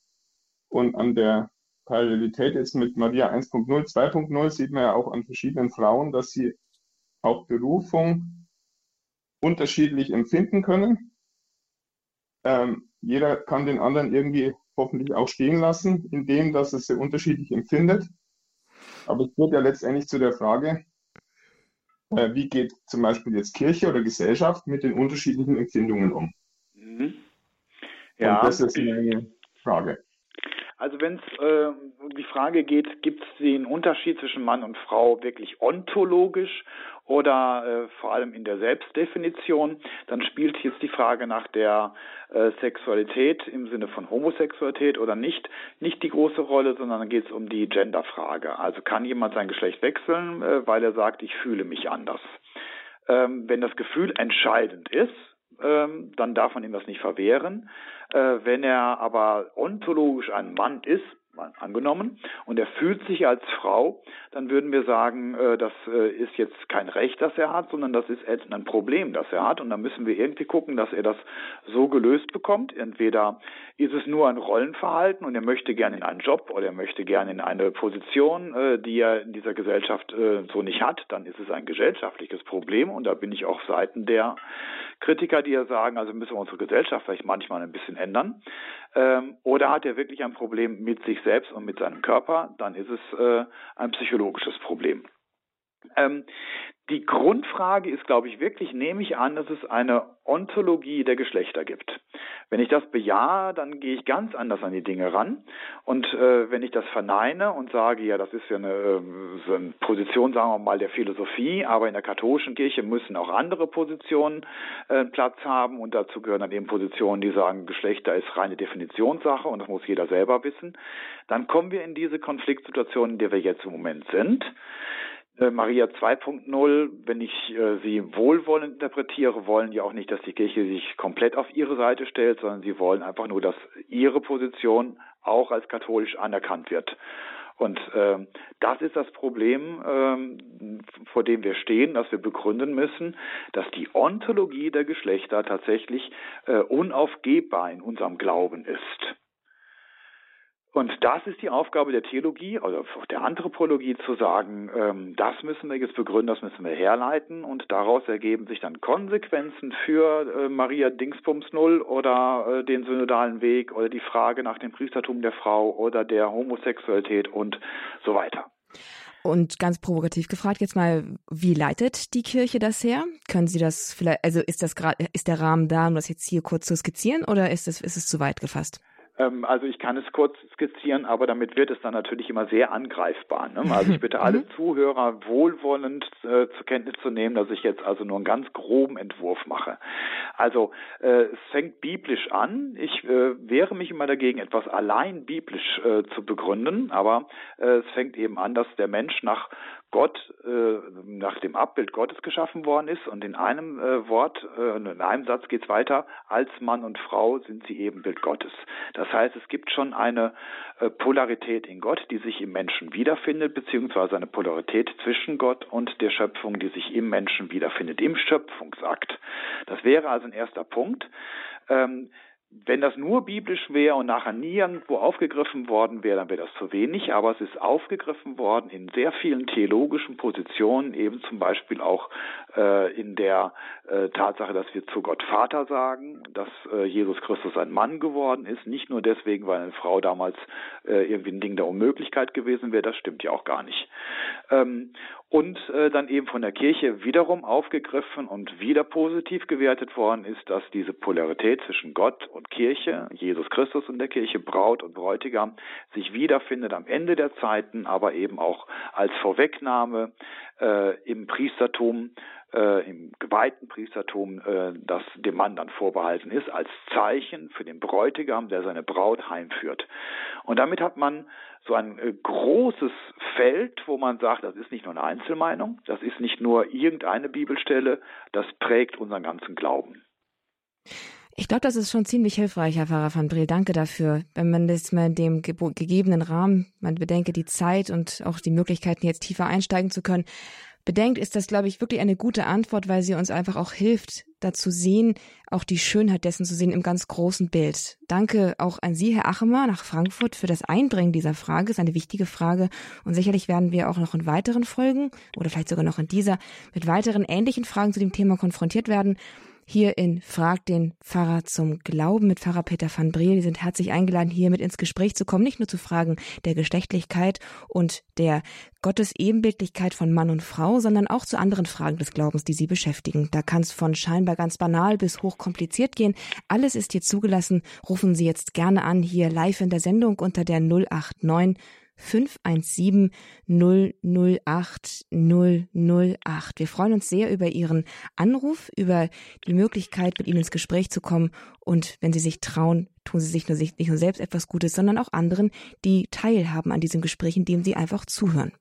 Speaker 5: Und an der Parallelität jetzt mit Maria 1.0, 2.0 sieht man ja auch an verschiedenen Frauen, dass sie auch Berufung unterschiedlich empfinden können. Ähm, jeder kann den anderen irgendwie hoffentlich auch stehen lassen, indem dass es sie unterschiedlich empfindet. Aber es führt ja letztendlich zu der Frage, äh, wie geht zum Beispiel jetzt Kirche oder Gesellschaft mit den unterschiedlichen Empfindungen um? Mhm. Ja. Und das ist meine Frage.
Speaker 2: Also wenn es äh, um die Frage geht, gibt es den Unterschied zwischen Mann und Frau wirklich ontologisch oder äh, vor allem in der Selbstdefinition, dann spielt jetzt die Frage nach der äh, Sexualität im Sinne von Homosexualität oder nicht nicht die große Rolle, sondern dann geht es um die Genderfrage. Also kann jemand sein Geschlecht wechseln, äh, weil er sagt, ich fühle mich anders. Ähm, wenn das Gefühl entscheidend ist, ähm, dann darf man ihm das nicht verwehren. Äh, wenn er aber ontologisch ein Mann ist, angenommen und er fühlt sich als Frau, dann würden wir sagen, äh, das äh, ist jetzt kein Recht, das er hat, sondern das ist ein Problem, das er hat und dann müssen wir irgendwie gucken, dass er das so gelöst bekommt. Entweder ist es nur ein Rollenverhalten und er möchte gerne in einen Job oder er möchte gerne in eine Position, äh, die er in dieser Gesellschaft so nicht hat, dann ist es ein gesellschaftliches Problem und da bin ich auch Seiten der Kritiker, die ja sagen, also müssen wir unsere Gesellschaft vielleicht manchmal ein bisschen ändern. Ähm, oder hat er wirklich ein Problem mit sich selbst und mit seinem Körper, dann ist es äh, ein psychologisches Problem. Ähm, die Grundfrage ist, glaube ich, wirklich, nehme ich an, dass es eine Ontologie der Geschlechter gibt. Wenn ich das bejahe, dann gehe ich ganz anders an die Dinge ran. Und äh, wenn ich das verneine und sage, ja, das ist ja eine, äh, so eine Position, sagen wir mal, der Philosophie, aber in der katholischen Kirche müssen auch andere Positionen äh, Platz haben und dazu gehören dann eben Positionen, die sagen, Geschlechter ist reine Definitionssache und das muss jeder selber wissen, dann kommen wir in diese Konfliktsituation, in der wir jetzt im Moment sind. Äh, Maria 2.0, wenn ich äh, sie wohlwollend interpretiere, wollen ja auch nicht, dass die Kirche sich komplett auf ihre Seite stellt, sondern sie wollen einfach nur, dass ihre Position auch als katholisch anerkannt wird. Und äh, das ist das Problem, äh, vor dem wir stehen, dass wir begründen müssen, dass die Ontologie der Geschlechter tatsächlich äh, unaufgebbar in unserem Glauben ist. Und das ist die Aufgabe der Theologie oder der Anthropologie zu sagen, ähm, das müssen wir jetzt begründen, das müssen wir herleiten und daraus ergeben sich dann Konsequenzen für äh, Maria Dingsbums Null oder äh, den synodalen Weg oder die Frage nach dem Priestertum der Frau oder der Homosexualität und so weiter.
Speaker 1: Und ganz provokativ gefragt jetzt mal, wie leitet die Kirche das her? Können Sie das vielleicht, also ist das gerade, ist der Rahmen da, um das jetzt hier kurz zu skizzieren oder ist es, ist es zu weit gefasst?
Speaker 2: Ähm, also ich kann es kurz skizzieren, aber damit wird es dann natürlich immer sehr angreifbar. Ne? Also ich bitte [LAUGHS] alle mhm. Zuhörer wohlwollend äh, zur Kenntnis zu nehmen, dass ich jetzt also nur einen ganz groben Entwurf mache. Also äh, es fängt biblisch an. Ich äh, wehre mich immer dagegen, etwas allein biblisch äh, zu begründen, aber äh, es fängt eben an, dass der Mensch nach Gott äh, nach dem Abbild Gottes geschaffen worden ist und in einem äh, Wort, äh, in einem Satz geht es weiter, als Mann und Frau sind sie Ebenbild Gottes. Das heißt, es gibt schon eine äh, Polarität in Gott, die sich im Menschen wiederfindet, beziehungsweise eine Polarität zwischen Gott und der Schöpfung, die sich im Menschen wiederfindet, im Schöpfungsakt. Das wäre also ein erster Punkt. Ähm, wenn das nur biblisch wäre und nachher nirgendwo aufgegriffen worden wäre, dann wäre das zu wenig, aber es ist aufgegriffen worden in sehr vielen theologischen Positionen, eben zum Beispiel auch äh, in der äh, Tatsache, dass wir zu Gott Vater sagen, dass äh, Jesus Christus ein Mann geworden ist, nicht nur deswegen, weil eine Frau damals äh, irgendwie ein Ding der Unmöglichkeit gewesen wäre, das stimmt ja auch gar nicht. Ähm, und äh, dann eben von der Kirche wiederum aufgegriffen und wieder positiv gewertet worden ist, dass diese Polarität zwischen Gott und Kirche, Jesus Christus und der Kirche, Braut und Bräutigam, sich wiederfindet am Ende der Zeiten, aber eben auch als Vorwegnahme äh, im Priestertum, äh, im geweihten Priestertum, äh, das dem Mann dann vorbehalten ist, als Zeichen für den Bräutigam, der seine Braut heimführt. Und damit hat man so ein äh, großes Feld, wo man sagt, das ist nicht nur eine Einzelmeinung, das ist nicht nur irgendeine Bibelstelle, das prägt unseren ganzen Glauben.
Speaker 1: Ich glaube, das ist schon ziemlich hilfreich, Herr Pfarrer van Briel. Danke dafür. Wenn man das mal in dem gegebenen Rahmen, man bedenke die Zeit und auch die Möglichkeiten, jetzt tiefer einsteigen zu können, bedenkt, ist das, glaube ich, wirklich eine gute Antwort, weil sie uns einfach auch hilft, dazu sehen, auch die Schönheit dessen zu sehen im ganz großen Bild. Danke auch an Sie, Herr Achemer, nach Frankfurt für das Einbringen dieser Frage. Ist eine wichtige Frage. Und sicherlich werden wir auch noch in weiteren Folgen oder vielleicht sogar noch in dieser mit weiteren ähnlichen Fragen zu dem Thema konfrontiert werden hier in Frag den Pfarrer zum Glauben mit Pfarrer Peter van Briel. Die sind herzlich eingeladen, hier mit ins Gespräch zu kommen, nicht nur zu Fragen der Geschlechtlichkeit und der Gottesebenbildlichkeit von Mann und Frau, sondern auch zu anderen Fragen des Glaubens, die sie beschäftigen. Da kann es von scheinbar ganz banal bis hochkompliziert gehen. Alles ist hier zugelassen. Rufen Sie jetzt gerne an, hier live in der Sendung unter der 089 517 008 008. Wir freuen uns sehr über Ihren Anruf, über die Möglichkeit, mit Ihnen ins Gespräch zu kommen. Und wenn Sie sich trauen, tun Sie sich nur, nicht nur selbst etwas Gutes, sondern auch anderen, die teilhaben an diesem Gespräch, indem Sie einfach zuhören.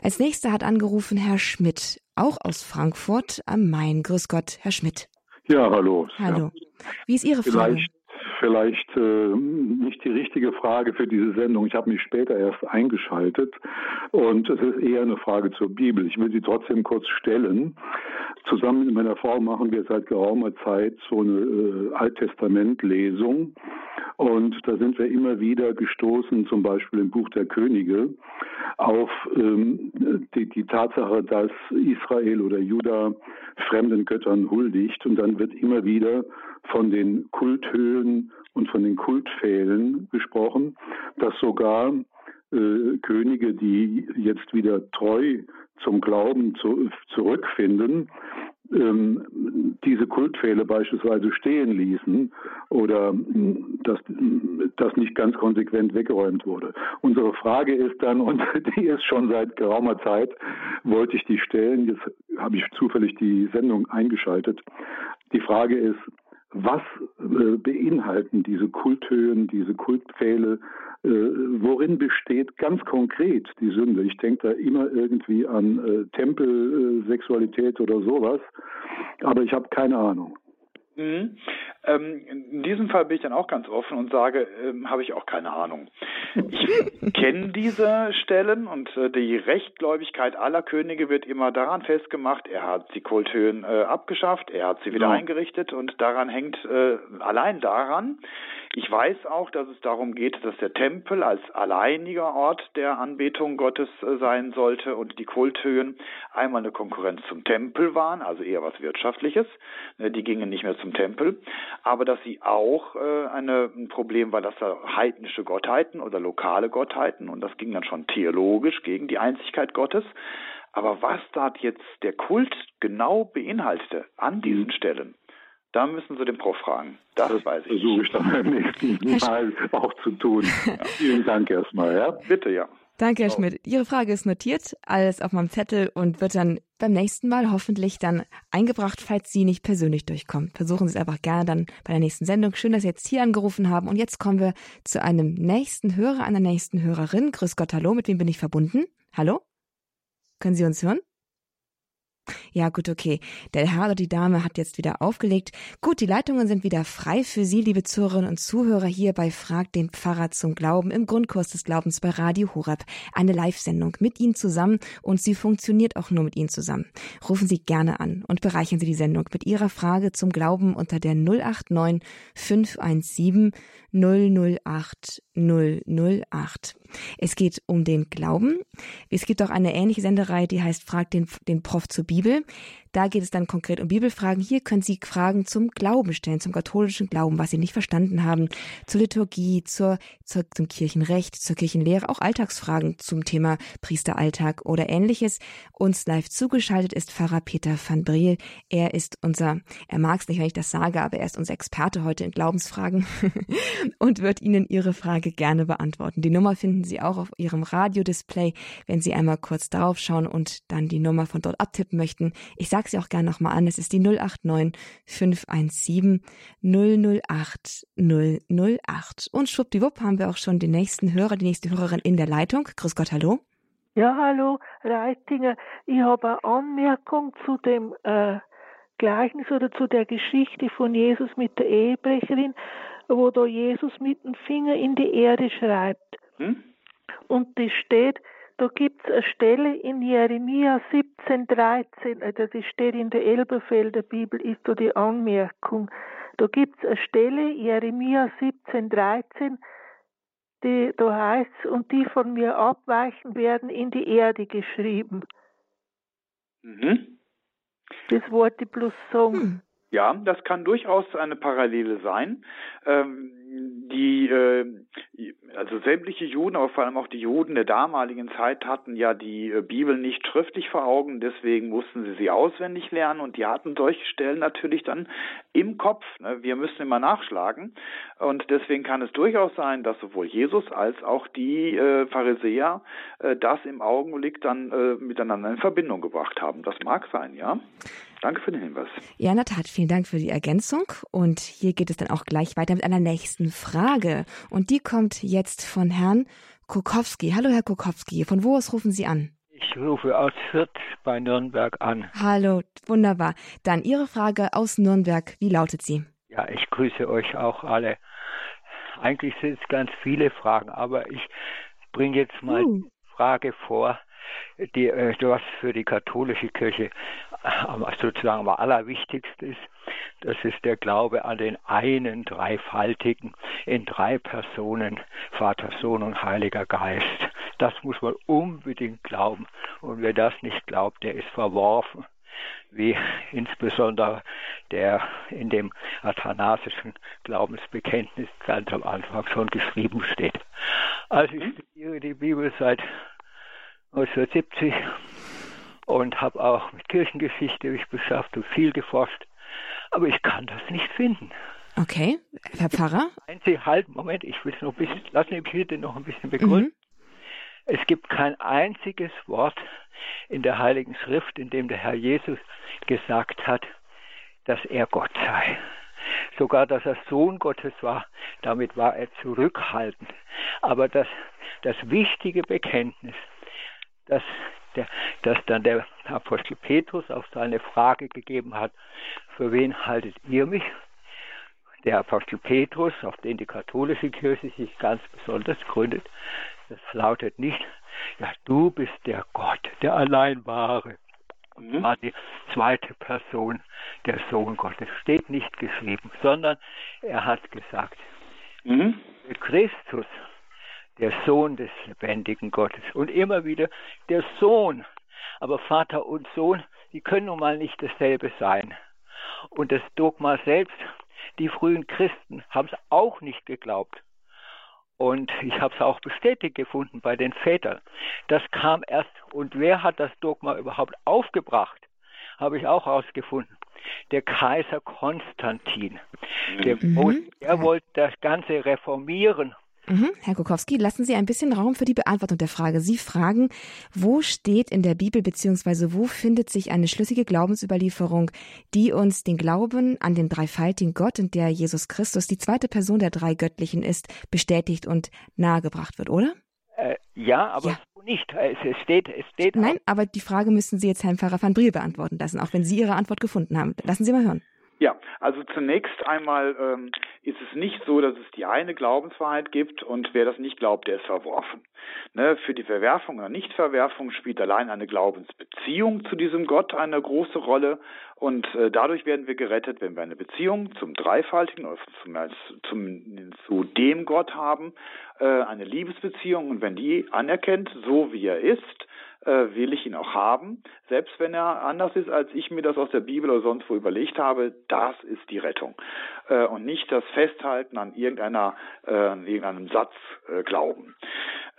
Speaker 1: Als nächster hat angerufen Herr Schmidt, auch aus Frankfurt am Main. Grüß Gott, Herr Schmidt.
Speaker 6: Ja, hallo.
Speaker 1: Hallo. Wie ist Ihre Frage?
Speaker 6: Vielleicht äh, nicht die richtige Frage für diese Sendung. Ich habe mich später erst eingeschaltet und es ist eher eine Frage zur Bibel. Ich will sie trotzdem kurz stellen. Zusammen mit meiner Frau machen wir seit geraumer Zeit so eine äh, Alttestament-Lesung und da sind wir immer wieder gestoßen, zum Beispiel im Buch der Könige, auf ähm, die, die Tatsache, dass Israel oder Juda fremden Göttern huldigt und dann wird immer wieder von den Kulthöhen und von den Kultpfählen gesprochen, dass sogar äh, Könige, die jetzt wieder treu zum Glauben zu, zurückfinden, ähm, diese Kultpfähle beispielsweise stehen ließen oder hm, dass das nicht ganz konsequent weggeräumt wurde. Unsere Frage ist dann, und [LAUGHS] die ist schon seit geraumer Zeit, wollte ich die stellen, jetzt habe ich zufällig die Sendung eingeschaltet. Die Frage ist, was äh, beinhalten diese Kulthöhen, diese Kultpfähle, äh, worin besteht ganz konkret die Sünde? Ich denke da immer irgendwie an äh, Tempelsexualität oder sowas, aber ich habe keine Ahnung.
Speaker 2: Mhm. Ähm, in diesem Fall bin ich dann auch ganz offen und sage, ähm, habe ich auch keine Ahnung. Ich [LAUGHS] kenne diese Stellen und äh, die Rechtgläubigkeit aller Könige wird immer daran festgemacht, er hat die Kulthöhen äh, abgeschafft, er hat sie wieder ja. eingerichtet und daran hängt äh, allein daran, ich weiß auch, dass es darum geht, dass der Tempel als alleiniger Ort der Anbetung Gottes äh, sein sollte und die Kulthöhen einmal eine Konkurrenz zum Tempel waren, also eher was Wirtschaftliches. Ne, die gingen nicht mehr zum Tempel, aber dass sie auch äh, eine, ein Problem war, dass da heidnische Gottheiten oder lokale Gottheiten und das ging dann schon theologisch gegen die Einzigkeit Gottes. Aber was da jetzt der Kult genau beinhaltete an diesen Stellen, da müssen Sie den Prof fragen. Das, das weiß
Speaker 6: ich. Versuche ich dann beim [LAUGHS] nächsten Mal auch zu tun. Ja. [LAUGHS] Vielen Dank erstmal. Ja?
Speaker 2: Bitte, ja.
Speaker 1: Danke, Herr Schmidt. Ihre Frage ist notiert, alles auf meinem Zettel und wird dann beim nächsten Mal hoffentlich dann eingebracht, falls Sie nicht persönlich durchkommen. Versuchen Sie es einfach gerne dann bei der nächsten Sendung. Schön, dass Sie jetzt hier angerufen haben. Und jetzt kommen wir zu einem nächsten Hörer, einer nächsten Hörerin. Grüß Gott, hallo. Mit wem bin ich verbunden? Hallo? Können Sie uns hören? Ja, gut, okay. Der Herr oder die Dame hat jetzt wieder aufgelegt. Gut, die Leitungen sind wieder frei für Sie, liebe Zuhörerinnen und Zuhörer, hier bei Frag den Pfarrer zum Glauben im Grundkurs des Glaubens bei Radio Horab. Eine Live-Sendung mit Ihnen zusammen und sie funktioniert auch nur mit Ihnen zusammen. Rufen Sie gerne an und bereichern Sie die Sendung mit Ihrer Frage zum Glauben unter der 089 517 008 008. Es geht um den Glauben. Es gibt auch eine ähnliche Sendereihe, die heißt Frag den, den Prof zur Bibel. Da geht es dann konkret um Bibelfragen. Hier können Sie Fragen zum Glauben stellen, zum katholischen Glauben, was Sie nicht verstanden haben, zur Liturgie, zur, zur, zum Kirchenrecht, zur Kirchenlehre, auch Alltagsfragen zum Thema Priesteralltag oder ähnliches. Uns live zugeschaltet ist Pfarrer Peter van Briel. Er ist unser, er mag es nicht, wenn ich das sage, aber er ist unser Experte heute in Glaubensfragen [LAUGHS] und wird Ihnen Ihre Frage gerne beantworten. Die Nummer finden Sie auch auf Ihrem Radiodisplay, wenn Sie einmal kurz darauf schauen und dann die Nummer von dort abtippen möchten. Ich sage sie auch gerne nochmal an. Es ist die 089 517 008 008. Und schwuppdiwupp haben wir auch schon den nächsten Hörer, die nächste Hörerin in der Leitung. Grüß Gott, hallo.
Speaker 7: Ja, hallo, Reitinger. Ich habe eine Anmerkung zu dem äh, Gleichnis oder zu der Geschichte von Jesus mit der Ehebrecherin, wo da Jesus mit dem Finger in die Erde schreibt. Hm? Und das steht, da gibt es eine Stelle in Jeremia 17,13, äh, das steht in der Elberfelder Bibel, ist so die Anmerkung. Da gibt es eine Stelle, Jeremia 17,13, die, da heißt es, und die von mir abweichen werden in die Erde geschrieben. Mhm. Das Wort plus Song. Hm.
Speaker 2: Ja, das kann durchaus eine Parallele sein. Ähm, die, äh, also sämtliche Juden, aber vor allem auch die Juden der damaligen Zeit hatten ja die äh, Bibel nicht schriftlich vor Augen, deswegen mussten sie sie auswendig lernen und die hatten solche Stellen natürlich dann im Kopf. Ne? Wir müssen immer nachschlagen und deswegen kann es durchaus sein, dass sowohl Jesus als auch die äh, Pharisäer äh, das im Augenblick dann äh, miteinander in Verbindung gebracht haben. Das mag sein, ja. Danke für den Hinweis.
Speaker 1: Ja, in der Tat, vielen Dank für die Ergänzung. Und hier geht es dann auch gleich weiter mit einer nächsten Frage. Und die kommt jetzt von Herrn Kokowski. Hallo, Herr Kokowski. Von wo aus rufen Sie an?
Speaker 8: Ich rufe aus Fürth bei Nürnberg an.
Speaker 1: Hallo, wunderbar. Dann Ihre Frage aus Nürnberg. Wie lautet sie?
Speaker 8: Ja, ich grüße euch auch alle. Eigentlich sind es ganz viele Fragen, aber ich bringe jetzt mal uh. die Frage vor, die, äh, was für die katholische Kirche [LAUGHS] sozusagen am allerwichtigsten ist. Das ist der Glaube an den einen dreifaltigen in drei Personen, Vater, Sohn und Heiliger Geist. Das muss man unbedingt glauben. Und wer das nicht glaubt, der ist verworfen wie insbesondere der in dem athanasischen Glaubensbekenntnis ganz am Anfang schon geschrieben steht. Also ich studiere die Bibel seit 1970 und habe auch mit Kirchengeschichte mich beschäftigt und viel geforscht. Aber ich kann das nicht finden.
Speaker 1: Okay, Herr Pfarrer?
Speaker 8: Einzig, halt, Moment, ich will es noch ein bisschen, lassen Sie mich bitte noch ein bisschen begründen. Mhm. Es gibt kein einziges Wort in der Heiligen Schrift, in dem der Herr Jesus gesagt hat, dass er Gott sei. Sogar, dass er Sohn Gottes war, damit war er zurückhaltend. Aber das, das wichtige Bekenntnis, dass, der, dass dann der Apostel Petrus auf seine Frage gegeben hat, für wen haltet ihr mich? Der Apostel Petrus, auf den die katholische Kirche sich ganz besonders gründet, das lautet nicht, ja, du bist der Gott, der allein wahre. Mhm. War die zweite Person, der Sohn Gottes. Steht nicht geschrieben, sondern er hat gesagt, mhm. Christus der Sohn des lebendigen Gottes. Und immer wieder der Sohn. Aber Vater und Sohn, die können nun mal nicht dasselbe sein. Und das Dogma selbst, die frühen Christen haben es auch nicht geglaubt. Und ich habe es auch bestätigt gefunden bei den Vätern. Das kam erst. Und wer hat das Dogma überhaupt aufgebracht? Habe ich auch herausgefunden. Der Kaiser Konstantin. Der, mhm. der wollte das Ganze reformieren
Speaker 1: Mhm. Herr Kukowski, lassen Sie ein bisschen Raum für die Beantwortung der Frage. Sie fragen, wo steht in der Bibel bzw. wo findet sich eine schlüssige Glaubensüberlieferung, die uns den Glauben an den dreifaltigen Gott, in der Jesus Christus die zweite Person der drei Göttlichen ist, bestätigt und nahegebracht wird, oder?
Speaker 8: Äh, ja, aber ja. nicht. Es steht, es steht.
Speaker 1: Nein, aber die Frage müssen Sie jetzt Herrn Pfarrer van Briel beantworten lassen, auch wenn Sie Ihre Antwort gefunden haben. Lassen Sie mal hören.
Speaker 2: Ja, also zunächst einmal ähm, ist es nicht so, dass es die eine Glaubenswahrheit gibt und wer das nicht glaubt, der ist verworfen. Ne, für die Verwerfung oder Nichtverwerfung spielt allein eine Glaubensbeziehung zu diesem Gott eine große Rolle und äh, dadurch werden wir gerettet, wenn wir eine Beziehung zum Dreifaltigen oder zum, zum, zu dem Gott haben, äh, eine Liebesbeziehung und wenn die anerkennt, so wie er ist, äh, will ich ihn auch haben, selbst wenn er anders ist, als ich mir das aus der Bibel oder sonst wo überlegt habe. Das ist die Rettung äh, und nicht das Festhalten an irgendeiner, äh, an irgendeinem Satz äh, glauben.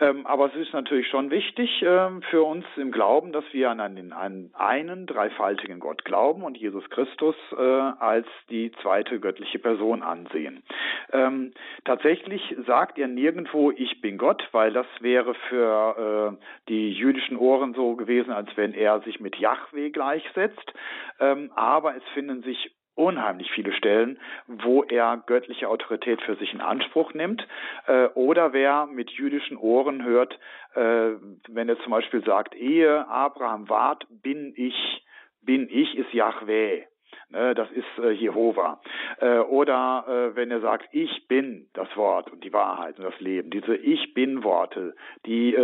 Speaker 2: Ähm, aber es ist natürlich schon wichtig äh, für uns im Glauben, dass wir an einen, einen, einen dreifaltigen Gott glauben und Jesus Christus äh, als die zweite göttliche Person ansehen. Ähm, tatsächlich sagt er nirgendwo, ich bin Gott, weil das wäre für äh, die jüdischen Ohren so gewesen, als wenn er sich mit Yahweh gleichsetzt. Ähm, aber es finden sich unheimlich viele Stellen, wo er göttliche Autorität für sich in Anspruch nimmt. Äh, oder wer mit jüdischen Ohren hört, äh, wenn er zum Beispiel sagt, ehe Abraham ward, bin ich, bin ich ist Yahweh. Ne, das ist äh, Jehova. Äh, oder äh, wenn er sagt, ich bin das Wort und die Wahrheit und das Leben. Diese Ich bin Worte, die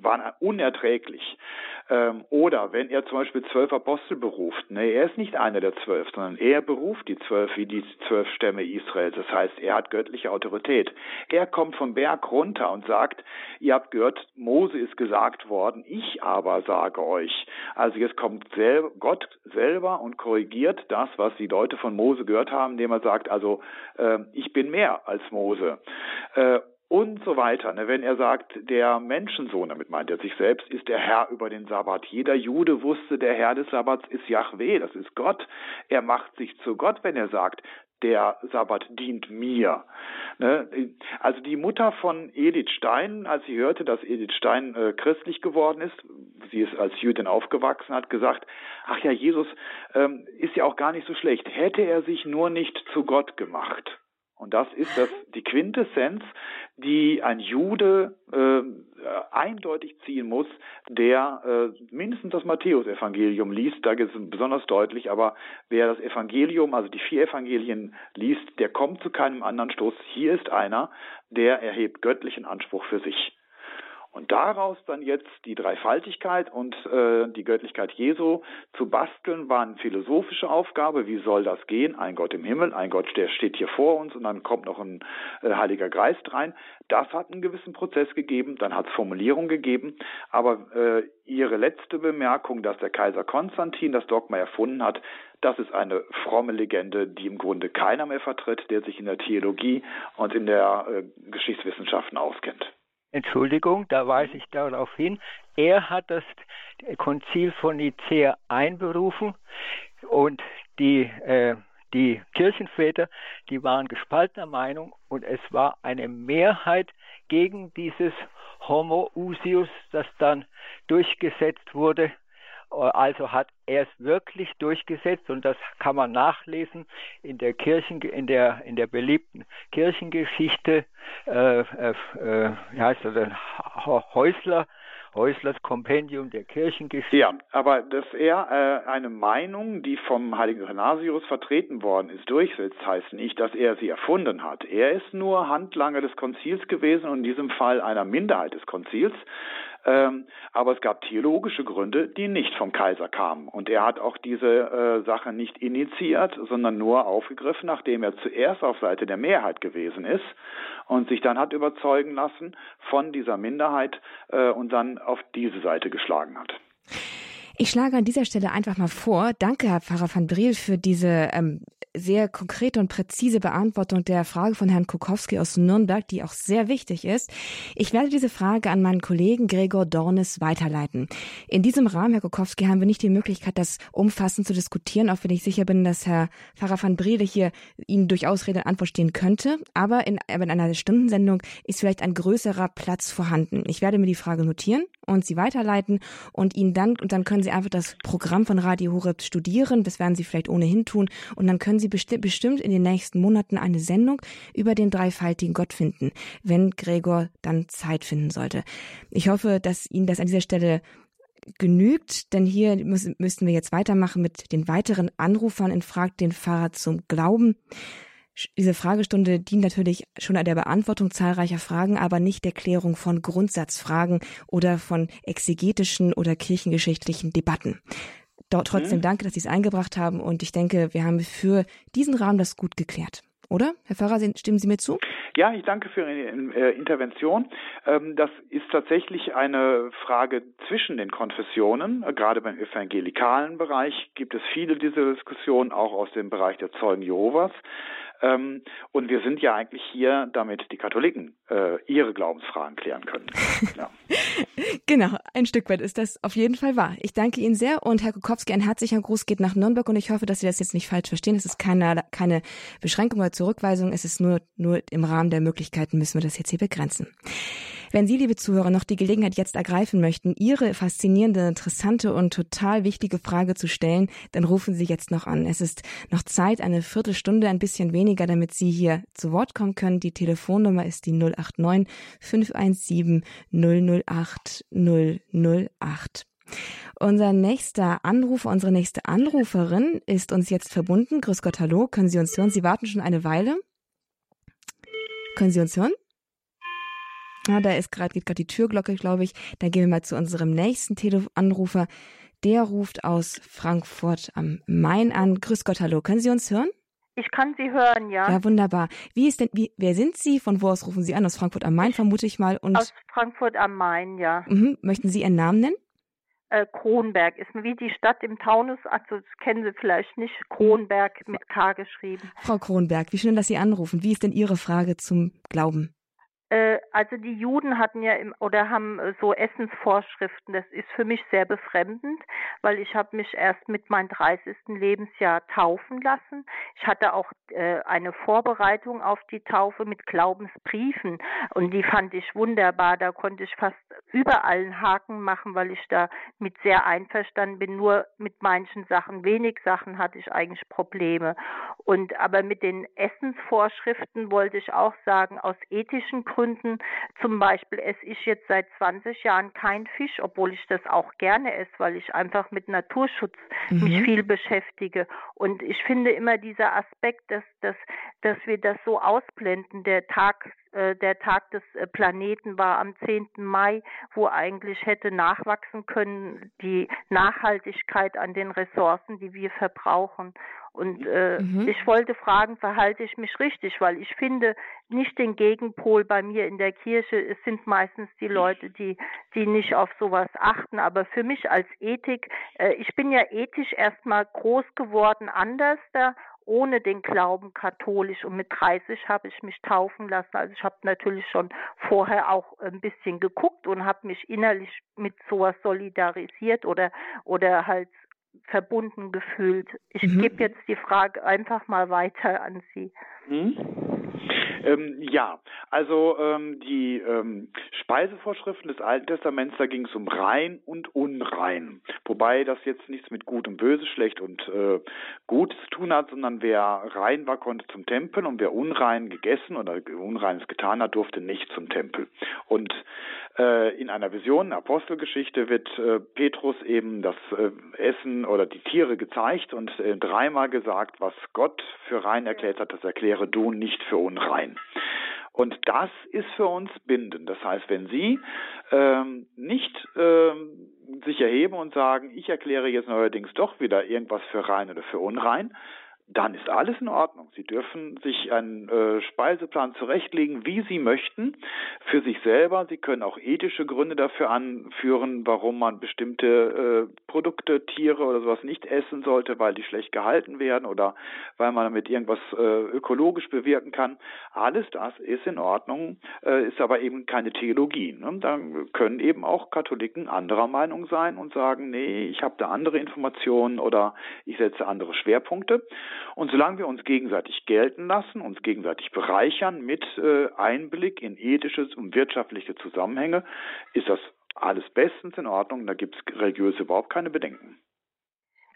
Speaker 2: waren unerträglich. Ähm, oder wenn er zum Beispiel zwölf Apostel beruft, ne, er ist nicht einer der zwölf, sondern er beruft die zwölf wie die zwölf Stämme Israels. Das heißt, er hat göttliche Autorität. Er kommt vom Berg runter und sagt, ihr habt gehört, Mose ist gesagt worden, ich aber sage euch. Also jetzt kommt sel Gott selber und korrigiert das, was die Leute von Mose gehört haben, indem er sagt, also äh, ich bin mehr als Mose. Äh, und so weiter. Ne? Wenn er sagt, der Menschensohn, damit meint er sich selbst, ist der Herr über den Sabbat. Jeder Jude wusste, der Herr des Sabbats ist Yahweh, das ist Gott. Er macht sich zu Gott, wenn er sagt, der Sabbat dient mir. Ne? Also die Mutter von Edith Stein, als sie hörte, dass Edith Stein äh, christlich geworden ist, sie ist als Jüdin aufgewachsen, hat gesagt, ach ja, Jesus ähm, ist ja auch gar nicht so schlecht. Hätte er sich nur nicht zu Gott gemacht. Und das ist das, die Quintessenz, die ein Jude äh, eindeutig ziehen muss, der äh, mindestens das Matthäusevangelium liest, da ist es besonders deutlich, aber wer das Evangelium, also die vier Evangelien liest, der kommt zu keinem anderen Stoß. Hier ist einer, der erhebt göttlichen Anspruch für sich. Und daraus dann jetzt die Dreifaltigkeit und äh, die Göttlichkeit Jesu zu basteln, war eine philosophische Aufgabe. Wie soll das gehen? Ein Gott im Himmel, ein Gott, der steht hier vor uns und dann kommt noch ein äh, Heiliger Geist rein. Das hat einen gewissen Prozess gegeben, dann hat es Formulierung gegeben, aber äh, ihre letzte Bemerkung, dass der Kaiser Konstantin das Dogma erfunden hat, das ist eine fromme Legende, die im Grunde keiner mehr vertritt, der sich in der Theologie und in der äh, Geschichtswissenschaften auskennt.
Speaker 8: Entschuldigung, da weise ich darauf hin, er hat das Konzil von Nicea einberufen und die, äh, die Kirchenväter, die waren gespaltener Meinung und es war eine Mehrheit gegen dieses Homo Usius, das dann durchgesetzt wurde also hat er es wirklich durchgesetzt und das kann man nachlesen in der Kirchen, in der in der beliebten Kirchengeschichte. Äh, äh, äh wie heißt das? Häusler Häuslers Kompendium der Kirchengeschichte.
Speaker 2: Ja, aber dass er äh, eine Meinung, die vom heiligen Renasius vertreten worden ist, durchsetzt, heißt nicht, dass er sie erfunden hat. Er ist nur Handlanger des Konzils gewesen und in diesem Fall einer Minderheit des Konzils. Ähm, aber es gab theologische Gründe, die nicht vom Kaiser kamen. Und er hat auch diese äh, Sache nicht initiiert, sondern nur aufgegriffen, nachdem er zuerst auf Seite der Mehrheit gewesen ist und sich dann hat überzeugen lassen von dieser Minderheit äh, und dann auf diese Seite geschlagen hat.
Speaker 1: Ich schlage an dieser Stelle einfach mal vor, danke Herr Pfarrer van Briel für diese ähm, sehr konkrete und präzise Beantwortung der Frage von Herrn Kukowski aus Nürnberg, die auch sehr wichtig ist. Ich werde diese Frage an meinen Kollegen Gregor Dornes weiterleiten. In diesem Rahmen, Herr Kukowski, haben wir nicht die Möglichkeit, das umfassend zu diskutieren, auch wenn ich sicher bin, dass Herr Pfarrer van Briele hier Ihnen durchaus Rede und Antwort stehen könnte. Aber in, in einer Stundensendung ist vielleicht ein größerer Platz vorhanden. Ich werde mir die Frage notieren und sie weiterleiten und Ihnen dann, und dann können Sie einfach das Programm von Radio Horeb studieren. Das werden Sie vielleicht ohnehin tun. Und dann können Sie besti bestimmt in den nächsten Monaten eine Sendung über den dreifaltigen Gott finden, wenn Gregor dann Zeit finden sollte. Ich hoffe, dass Ihnen das an dieser Stelle genügt, denn hier müssen, müssten wir jetzt weitermachen mit den weiteren Anrufern in Frag den Pfarrer zum Glauben. Diese Fragestunde dient natürlich schon der Beantwortung zahlreicher Fragen, aber nicht der Klärung von Grundsatzfragen oder von exegetischen oder kirchengeschichtlichen Debatten. Dort trotzdem mhm. danke, dass Sie es eingebracht haben und ich denke, wir haben für diesen Rahmen das gut geklärt. Oder? Herr Pfarrer, stimmen Sie mir zu?
Speaker 2: Ja, ich danke für Ihre äh, Intervention. Ähm, das ist tatsächlich eine Frage zwischen den Konfessionen. Gerade beim evangelikalen Bereich gibt es viele dieser Diskussionen, auch aus dem Bereich der Zeugen Jehovas. Ähm, und wir sind ja eigentlich hier, damit die Katholiken äh, ihre Glaubensfragen klären können. [LAUGHS] Ja.
Speaker 1: genau, ein Stück weit ist das auf jeden Fall wahr. Ich danke Ihnen sehr und Herr Kukowski, ein herzlicher Gruß geht nach Nürnberg und ich hoffe, dass Sie das jetzt nicht falsch verstehen. Es ist keine, keine Beschränkung oder Zurückweisung, es ist nur, nur im Rahmen der Möglichkeiten müssen wir das jetzt hier begrenzen. Wenn Sie, liebe Zuhörer, noch die Gelegenheit jetzt ergreifen möchten, Ihre faszinierende, interessante und total wichtige Frage zu stellen, dann rufen Sie jetzt noch an. Es ist noch Zeit, eine Viertelstunde, ein bisschen weniger, damit Sie hier zu Wort kommen können. Die Telefonnummer ist die 089 517 008 008. Unser nächster Anrufer, unsere nächste Anruferin ist uns jetzt verbunden. Grüß Gott, hallo. Können Sie uns hören? Sie warten schon eine Weile. Können Sie uns hören? Ah, da ist gerade, geht gerade die Türglocke, glaube ich. Dann gehen wir mal zu unserem nächsten Telefonanrufer. Der ruft aus Frankfurt am Main an. Grüß Gott, hallo. Können Sie uns hören?
Speaker 9: Ich kann Sie hören, ja.
Speaker 1: Ja, wunderbar. Wie ist denn, wie, wer sind Sie? Von wo aus rufen Sie an? Aus Frankfurt am Main, vermute ich mal. Und
Speaker 9: aus Frankfurt am Main, ja.
Speaker 1: Mhm. Möchten Sie Ihren Namen nennen?
Speaker 9: Äh, Kronberg ist wie die Stadt im Taunus, also das kennen Sie vielleicht nicht, Kronberg mit K geschrieben.
Speaker 1: Frau Kronberg, wie schön, dass Sie anrufen. Wie ist denn Ihre Frage zum Glauben?
Speaker 9: Äh, also die Juden hatten ja im, oder haben äh, so Essensvorschriften. Das ist für mich sehr befremdend, weil ich habe mich erst mit meinem 30. Lebensjahr taufen lassen. Ich hatte auch äh, eine Vorbereitung auf die Taufe mit Glaubensbriefen und die fand ich wunderbar. Da konnte ich fast überall einen Haken machen, weil ich da mit sehr einverstanden bin. Nur mit manchen Sachen, wenig Sachen hatte ich eigentlich Probleme. Und aber mit den Essensvorschriften wollte ich auch sagen, aus ethischen Gründen Gründen. Zum Beispiel esse ich jetzt seit 20 Jahren kein Fisch, obwohl ich das auch gerne esse, weil ich einfach mit Naturschutz mhm. mich viel beschäftige. Und ich finde immer dieser Aspekt, dass, dass, dass wir das so ausblenden. Der Tag der Tag des äh, Planeten war am 10. Mai, wo eigentlich hätte nachwachsen können die Nachhaltigkeit an den Ressourcen, die wir verbrauchen. Und äh, mhm. ich wollte fragen, verhalte ich mich richtig, weil ich finde nicht den Gegenpol bei mir in der Kirche. Es sind meistens die Leute, die die nicht auf sowas achten. Aber für mich als Ethik, äh, ich bin ja ethisch erstmal groß geworden, anders da ohne den Glauben katholisch und mit 30 habe ich mich taufen lassen. Also ich habe natürlich schon vorher auch ein bisschen geguckt und habe mich innerlich mit sowas solidarisiert oder oder halt verbunden gefühlt. Ich mhm. gebe jetzt die Frage einfach mal weiter an Sie.
Speaker 2: Mhm. Ähm, ja, also ähm, die ähm, Speisevorschriften des Alten Testaments, da ging es um rein und unrein. Wobei das jetzt nichts mit gut und böse, schlecht und äh, gut zu tun hat, sondern wer rein war, konnte zum Tempel und wer unrein gegessen oder Unreines getan hat, durfte nicht zum Tempel. Und in einer Vision, Apostelgeschichte, wird äh, Petrus eben das äh, Essen oder die Tiere gezeigt und äh, dreimal gesagt, was Gott für rein erklärt hat, das erkläre du nicht für unrein. Und das ist für uns bindend. Das heißt, wenn Sie ähm, nicht ähm, sich erheben und sagen, ich erkläre jetzt neuerdings doch wieder irgendwas für rein oder für unrein, dann ist alles in Ordnung. Sie dürfen sich einen äh, Speiseplan zurechtlegen, wie Sie möchten, für sich selber. Sie können auch ethische Gründe dafür anführen, warum man bestimmte äh, Produkte, Tiere oder sowas nicht essen sollte, weil die schlecht gehalten werden oder weil man damit irgendwas äh, ökologisch bewirken kann. Alles das ist in Ordnung, äh, ist aber eben keine Theologie. Ne? Da können eben auch Katholiken anderer Meinung sein und sagen, nee, ich habe da andere Informationen oder ich setze andere Schwerpunkte. Und solange wir uns gegenseitig gelten lassen, uns gegenseitig bereichern mit äh, Einblick in ethisches und wirtschaftliche Zusammenhänge, ist das alles bestens in Ordnung. Da gibt es religiös überhaupt keine Bedenken.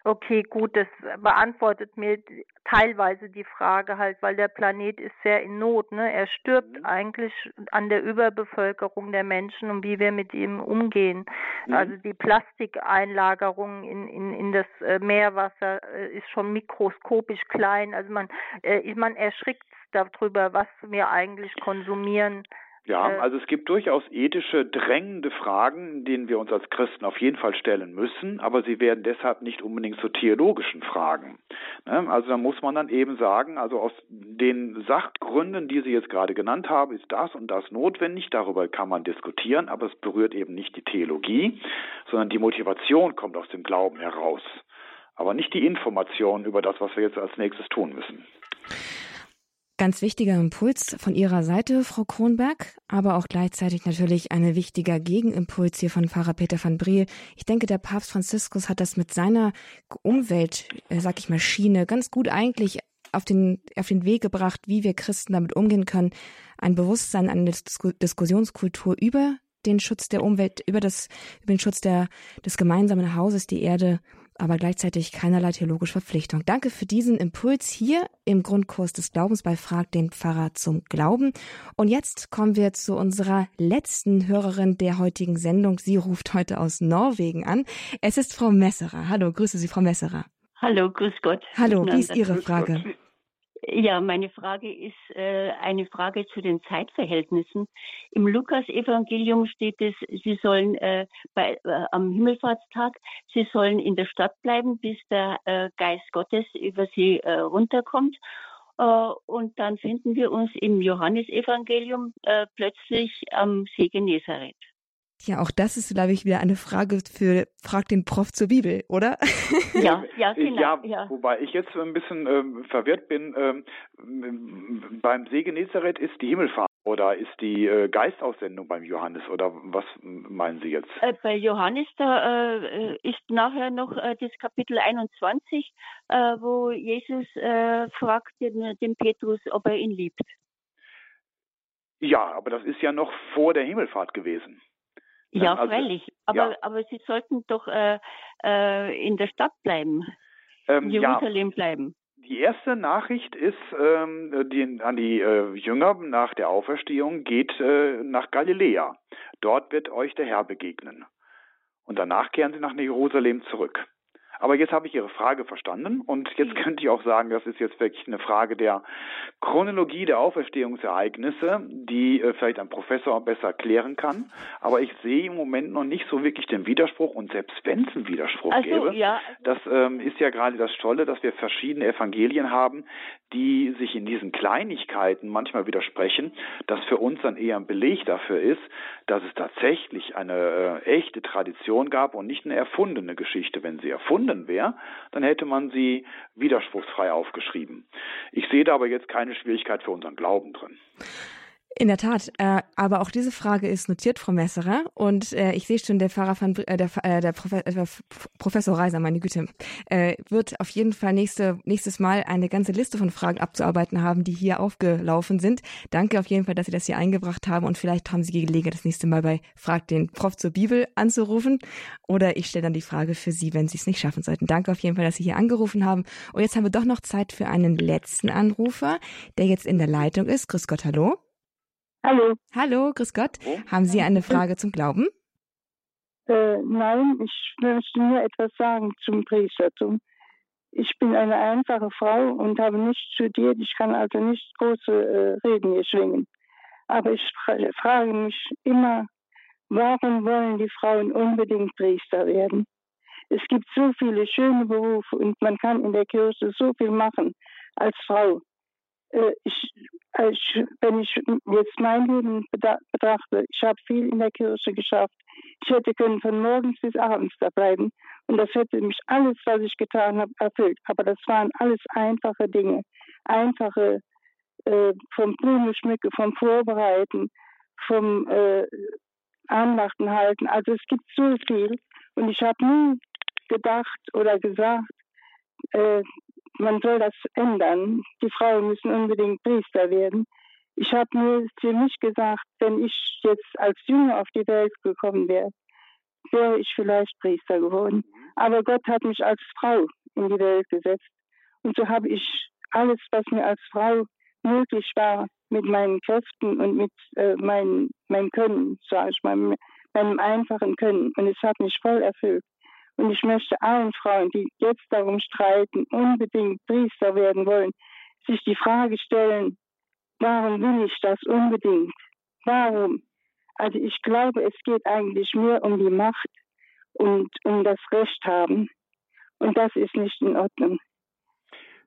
Speaker 9: Okay, gut, das beantwortet mir teilweise die Frage halt, weil der Planet ist sehr in Not, ne? Er stirbt mhm. eigentlich an der Überbevölkerung der Menschen und wie wir mit ihm umgehen. Mhm. Also die Plastikeinlagerung in, in, in das äh, Meerwasser äh, ist schon mikroskopisch klein. Also man, äh, man erschrickt darüber, was wir eigentlich konsumieren.
Speaker 2: Ja, äh. also es gibt durchaus ethische, drängende Fragen, denen wir uns als Christen auf jeden Fall stellen müssen, aber sie werden deshalb nicht unbedingt zu theologischen Fragen. Ne? Also da muss man dann eben sagen, also aus den Sachgründen, die Sie jetzt gerade genannt haben, ist das und das notwendig, darüber kann man diskutieren, aber es berührt eben nicht die Theologie, sondern die Motivation kommt aus dem Glauben heraus, aber nicht die Information über das, was wir jetzt als nächstes tun müssen.
Speaker 1: Ganz wichtiger Impuls von Ihrer Seite, Frau Kronberg, aber auch gleichzeitig natürlich ein wichtiger Gegenimpuls hier von Pfarrer Peter van Briel. Ich denke, der Papst Franziskus hat das mit seiner Umwelt, äh, sag ich mal, Schiene ganz gut eigentlich auf den, auf den Weg gebracht, wie wir Christen damit umgehen können. Ein Bewusstsein, eine Diskussionskultur über den Schutz der Umwelt, über das, über den Schutz der, des gemeinsamen Hauses, die Erde aber gleichzeitig keinerlei theologische Verpflichtung. Danke für diesen Impuls hier im Grundkurs des Glaubens bei Frag den Pfarrer zum Glauben. Und jetzt kommen wir zu unserer letzten Hörerin der heutigen Sendung. Sie ruft heute aus Norwegen an. Es ist Frau Messerer. Hallo, grüße Sie, Frau Messerer.
Speaker 10: Hallo, grüß Gott.
Speaker 1: Hallo, wie ist Ihre Frage?
Speaker 10: Ja, meine Frage ist äh, eine Frage zu den Zeitverhältnissen. Im Lukas-Evangelium steht es, Sie sollen äh, bei, äh, am Himmelfahrtstag, Sie sollen in der Stadt bleiben, bis der äh, Geist Gottes über Sie äh, runterkommt. Äh, und dann finden wir uns im Johannesevangelium plötzlich am See Genezareth.
Speaker 1: Ja, auch das ist, glaube ich, wieder eine Frage für Frag den Prof zur Bibel, oder?
Speaker 10: Ja, [LAUGHS] ja, genau.
Speaker 2: Ja, ja. wobei ich jetzt ein bisschen ähm, verwirrt bin. Ähm, beim See Genezareth ist die Himmelfahrt oder ist die äh, Geistaussendung beim Johannes oder was meinen Sie jetzt?
Speaker 10: Äh, bei Johannes da äh, ist nachher noch äh, das Kapitel 21, äh, wo Jesus äh, fragt den, den Petrus, ob er ihn liebt.
Speaker 2: Ja, aber das ist ja noch vor der Himmelfahrt gewesen.
Speaker 10: Ja, also, freilich. Aber, ja. aber Sie sollten doch äh, äh, in der Stadt bleiben, ähm, in Jerusalem ja. bleiben.
Speaker 2: Die erste Nachricht ist ähm, die, an die äh, Jünger nach der Auferstehung, geht äh, nach Galiläa. Dort wird euch der Herr begegnen. Und danach kehren sie nach Jerusalem zurück. Aber jetzt habe ich Ihre Frage verstanden und jetzt könnte ich auch sagen, das ist jetzt wirklich eine Frage der Chronologie der Auferstehungsereignisse, die äh, vielleicht ein Professor besser klären kann. Aber ich sehe im Moment noch nicht so wirklich den Widerspruch und selbst wenn es einen Widerspruch also, gäbe, ja. das ähm, ist ja gerade das Tolle, dass wir verschiedene Evangelien haben, die sich in diesen Kleinigkeiten manchmal widersprechen, das für uns dann eher ein Beleg dafür ist, dass es tatsächlich eine äh, echte Tradition gab und nicht eine erfundene Geschichte. Wenn sie erfunden wäre, dann hätte man sie widerspruchsfrei aufgeschrieben. Ich sehe da aber jetzt keine Schwierigkeit für unseren Glauben drin.
Speaker 1: In der Tat, äh, aber auch diese Frage ist notiert, Frau Messerer. Und äh, ich sehe schon, der Pfarrer von, äh, der, äh, der Profe äh, Professor Reiser, meine Güte, äh, wird auf jeden Fall nächste, nächstes Mal eine ganze Liste von Fragen abzuarbeiten haben, die hier aufgelaufen sind. Danke auf jeden Fall, dass Sie das hier eingebracht haben und vielleicht haben Sie die Gelegenheit, das nächste Mal bei Frag den Prof zur Bibel anzurufen. Oder ich stelle dann die Frage für Sie, wenn Sie es nicht schaffen sollten. Danke auf jeden Fall, dass Sie hier angerufen haben. Und jetzt haben wir doch noch Zeit für einen letzten Anrufer, der jetzt in der Leitung ist. Grüß Gott, hallo.
Speaker 11: Hallo.
Speaker 1: Hallo, grüß Gott. Haben Sie eine Frage zum Glauben?
Speaker 11: Äh, nein, ich möchte nur etwas sagen zum Priestertum. Ich bin eine einfache Frau und habe nicht studiert. Ich kann also nicht große äh, Reden hier schwingen. Aber ich frage mich immer, warum wollen die Frauen unbedingt Priester werden? Es gibt so viele schöne Berufe und man kann in der Kirche so viel machen als Frau. Äh, ich, ich, wenn ich jetzt mein Leben betrachte, ich habe viel in der Kirche geschafft. Ich hätte können von morgens bis abends da bleiben und das hätte mich alles, was ich getan habe, erfüllt. Aber das waren alles einfache Dinge, einfache äh, vom Blumenschmücke, vom Vorbereiten, vom äh, Andachten halten. Also es gibt so viel und ich habe nie gedacht oder gesagt, äh, man soll das ändern. Die Frauen müssen unbedingt Priester werden. Ich habe mir für mich gesagt, wenn ich jetzt als Junge auf die Welt gekommen wäre, wäre ich vielleicht Priester geworden. Aber Gott hat mich als Frau in die Welt gesetzt. Und so habe ich alles, was mir als Frau möglich war, mit meinen Kräften und mit äh, mein, meinem Können, sage ich mal, meinem einfachen Können. Und es hat mich voll erfüllt. Und ich möchte allen Frauen, die jetzt darum streiten, unbedingt Priester werden wollen, sich die Frage stellen, warum will ich das unbedingt? Warum? Also ich glaube, es geht eigentlich mehr um die Macht und um das Recht haben. Und das ist nicht in Ordnung.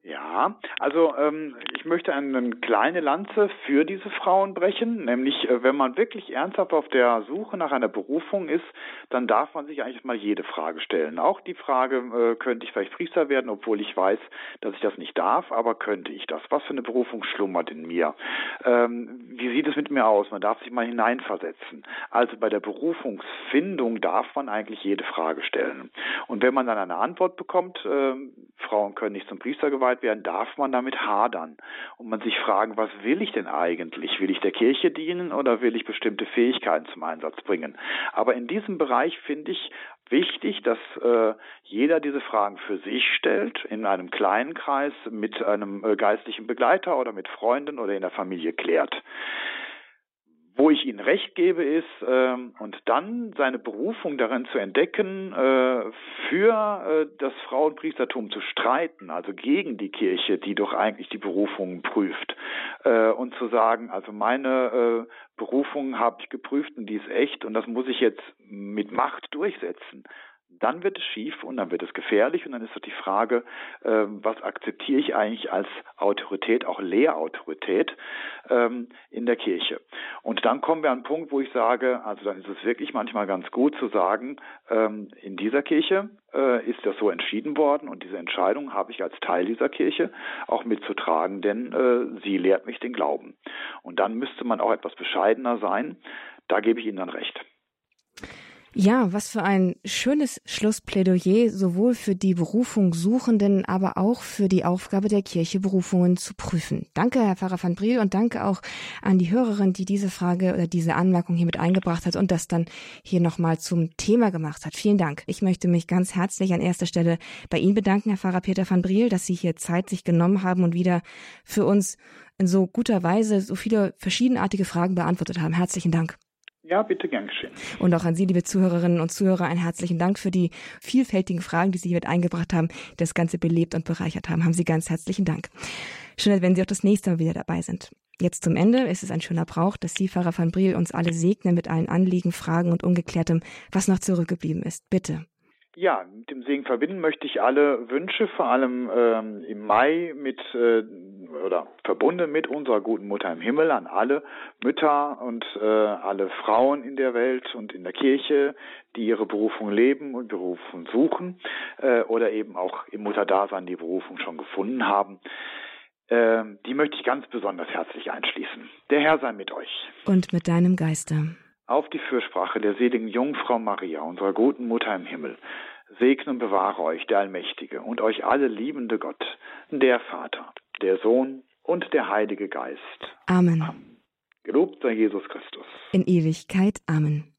Speaker 2: Ja, also ähm, ich möchte eine kleine Lanze für diese Frauen brechen, nämlich äh, wenn man wirklich ernsthaft auf der Suche nach einer Berufung ist, dann darf man sich eigentlich mal jede Frage stellen. Auch die Frage, äh, könnte ich vielleicht Priester werden, obwohl ich weiß, dass ich das nicht darf, aber könnte ich das? Was für eine Berufung schlummert in mir? Ähm, wie sieht es mit mir aus? Man darf sich mal hineinversetzen. Also bei der Berufungsfindung darf man eigentlich jede Frage stellen. Und wenn man dann eine Antwort bekommt, äh, Frauen können nicht zum Priester geweiht eingereiht werden, darf man damit hadern und man sich fragen, was will ich denn eigentlich? Will ich der Kirche dienen oder will ich bestimmte Fähigkeiten zum Einsatz bringen? Aber in diesem Bereich finde ich wichtig, dass äh, jeder diese Fragen für sich stellt, in einem kleinen Kreis mit einem äh, geistlichen Begleiter oder mit Freunden oder in der Familie klärt. Wo ich Ihnen recht gebe, ist, ähm, und dann seine Berufung darin zu entdecken, äh, für äh, das Frauenpriestertum zu streiten, also gegen die Kirche, die doch eigentlich die Berufung prüft, äh, und zu sagen, also meine äh, Berufung habe ich geprüft und die ist echt und das muss ich jetzt mit Macht durchsetzen dann wird es schief und dann wird es gefährlich und dann ist doch die Frage, äh, was akzeptiere ich eigentlich als Autorität, auch Lehrautorität ähm, in der Kirche. Und dann kommen wir an einen Punkt, wo ich sage, also dann ist es wirklich manchmal ganz gut zu sagen, ähm, in dieser Kirche äh, ist das so entschieden worden und diese Entscheidung habe ich als Teil dieser Kirche auch mitzutragen, denn äh, sie lehrt mich den Glauben. Und dann müsste man auch etwas bescheidener sein. Da gebe ich Ihnen dann recht.
Speaker 1: Ja, was für ein schönes Schlussplädoyer, sowohl für die Berufung Suchenden, aber auch für die Aufgabe der Kirche, Berufungen zu prüfen. Danke, Herr Pfarrer van Briel, und danke auch an die Hörerin, die diese Frage oder diese Anmerkung hier mit eingebracht hat und das dann hier nochmal zum Thema gemacht hat. Vielen Dank. Ich möchte mich ganz herzlich an erster Stelle bei Ihnen bedanken, Herr Pfarrer Peter van Briel, dass Sie hier Zeit sich genommen haben und wieder für uns in so guter Weise so viele verschiedenartige Fragen beantwortet haben. Herzlichen Dank.
Speaker 2: Ja, bitte gern geschehen.
Speaker 1: Und auch an Sie, liebe Zuhörerinnen und Zuhörer, einen herzlichen Dank für die vielfältigen Fragen, die Sie hier mit eingebracht haben, die das Ganze belebt und bereichert haben. Haben Sie ganz herzlichen Dank. Schön, wenn Sie auch das nächste Mal wieder dabei sind. Jetzt zum Ende ist es ein schöner Brauch, dass Sie, Pfarrer van Briel, uns alle segnen mit allen Anliegen, Fragen und Ungeklärtem, was noch zurückgeblieben ist. Bitte.
Speaker 2: Ja, mit dem Segen verbinden möchte ich alle Wünsche, vor allem ähm, im Mai mit äh, oder verbunden mit unserer guten Mutter im Himmel an alle Mütter und äh, alle Frauen in der Welt und in der Kirche, die ihre Berufung leben und Berufung suchen äh, oder eben auch im Mutterdasein die Berufung schon gefunden haben. Äh, die möchte ich ganz besonders herzlich einschließen. Der Herr sei mit euch.
Speaker 1: Und mit deinem Geiste
Speaker 2: auf die Fürsprache der seligen Jungfrau Maria, unserer guten Mutter im Himmel, segne und bewahre euch der Allmächtige und euch alle liebende Gott, der Vater, der Sohn und der Heilige Geist.
Speaker 1: Amen. Amen.
Speaker 2: Gelobt sei Jesus Christus.
Speaker 1: In Ewigkeit. Amen.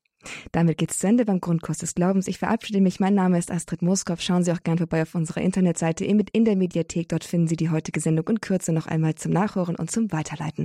Speaker 1: Damit geht's zu Ende beim Grundkurs des Glaubens. Ich verabschiede mich. Mein Name ist Astrid Moskow. Schauen Sie auch gern vorbei auf unserer Internetseite in der Mediathek. Dort finden Sie die heutige Sendung in Kürze noch einmal zum Nachhören und zum Weiterleiten.